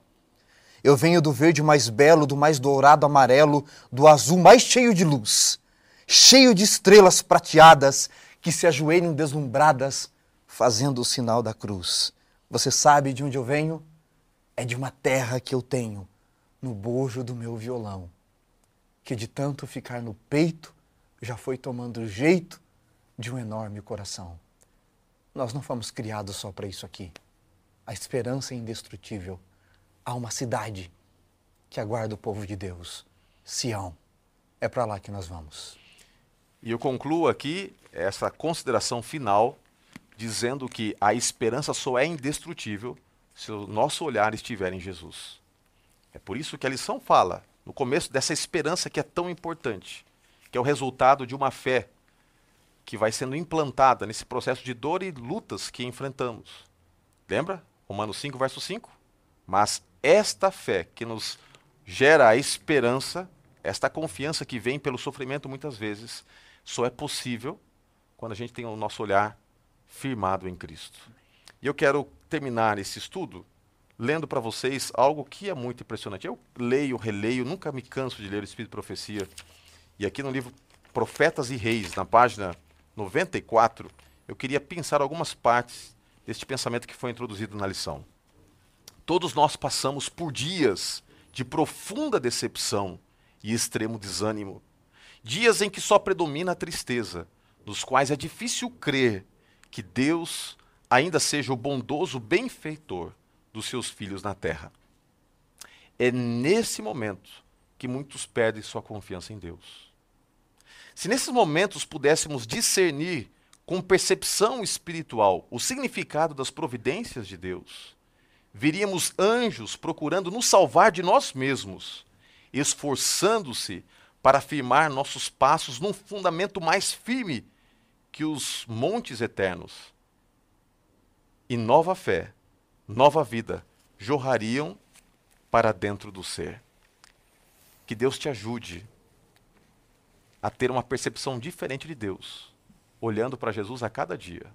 Eu venho do verde mais belo, do mais dourado amarelo, do azul mais cheio de luz, cheio de estrelas prateadas que se ajoelham deslumbradas, fazendo o sinal da cruz. Você sabe de onde eu venho? é de uma terra que eu tenho no bojo do meu violão, que de tanto ficar no peito já foi tomando o jeito de um enorme coração. Nós não fomos criados só para isso aqui. A esperança é indestrutível. Há uma cidade que aguarda o povo de Deus, Sião. É para lá que nós vamos. E eu concluo aqui essa consideração final dizendo que a esperança só é indestrutível se o nosso olhar estiver em Jesus. É por isso que a lição fala no começo dessa esperança que é tão importante, que é o resultado de uma fé que vai sendo implantada nesse processo de dor e lutas que enfrentamos. Lembra? Romanos 5, verso 5? Mas esta fé que nos gera a esperança, esta confiança que vem pelo sofrimento muitas vezes, só é possível quando a gente tem o nosso olhar firmado em Cristo. E eu quero terminar esse estudo lendo para vocês algo que é muito impressionante. Eu leio, releio, nunca me canso de ler o Espírito de Profecia. E aqui no livro Profetas e Reis, na página 94, eu queria pensar algumas partes deste pensamento que foi introduzido na lição. Todos nós passamos por dias de profunda decepção e extremo desânimo. Dias em que só predomina a tristeza, nos quais é difícil crer que Deus ainda seja o bondoso benfeitor dos seus filhos na terra. É nesse momento que muitos perdem sua confiança em Deus. Se nesses momentos pudéssemos discernir com percepção espiritual o significado das providências de Deus, viríamos anjos procurando nos salvar de nós mesmos, esforçando-se para firmar nossos passos num fundamento mais firme que os montes eternos. E nova fé nova vida jorrariam para dentro do ser. Que Deus te ajude a ter uma percepção diferente de Deus, olhando para Jesus a cada dia.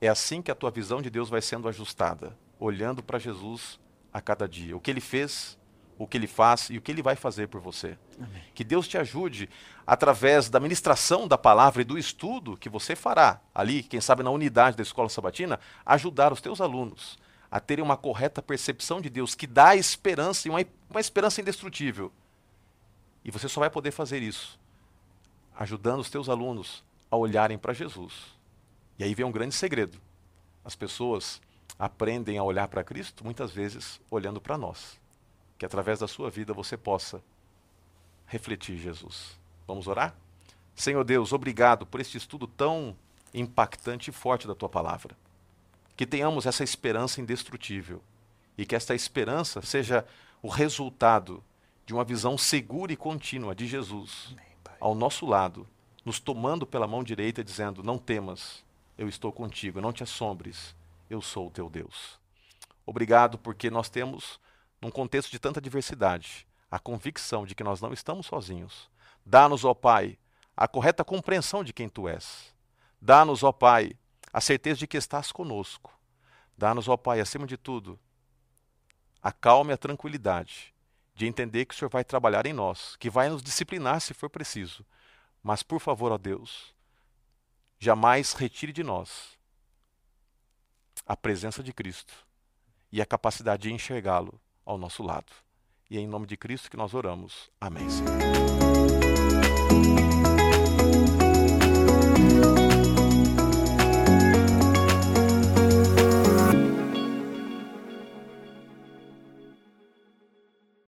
É assim que a tua visão de Deus vai sendo ajustada, olhando para Jesus a cada dia. O que ele fez, o que ele faz e o que ele vai fazer por você. Amém. Que Deus te ajude através da ministração da palavra e do estudo que você fará ali, quem sabe na unidade da escola sabatina, ajudar os teus alunos a terem uma correta percepção de Deus, que dá esperança e uma, uma esperança indestrutível. E você só vai poder fazer isso ajudando os teus alunos a olharem para Jesus. E aí vem um grande segredo. As pessoas aprendem a olhar para Cristo muitas vezes olhando para nós. Que através da sua vida você possa refletir Jesus. Vamos orar? Senhor Deus, obrigado por este estudo tão impactante e forte da tua palavra que tenhamos essa esperança indestrutível e que esta esperança seja o resultado de uma visão segura e contínua de Jesus ao nosso lado, nos tomando pela mão direita, dizendo: Não temas, eu estou contigo, não te assombres, eu sou o teu Deus. Obrigado, porque nós temos, num contexto de tanta diversidade, a convicção de que nós não estamos sozinhos. Dá-nos, ó Pai, a correta compreensão de quem tu és. Dá-nos, ó Pai, a certeza de que estás conosco. Dá-nos, ó Pai, acima de tudo, a calma e a tranquilidade de entender que o Senhor vai trabalhar em nós, que vai nos disciplinar se for preciso. Mas, por favor, ó Deus, jamais retire de nós a presença de Cristo e a capacidade de enxergá-lo ao nosso lado. E é em nome de Cristo que nós oramos. Amém, Senhor.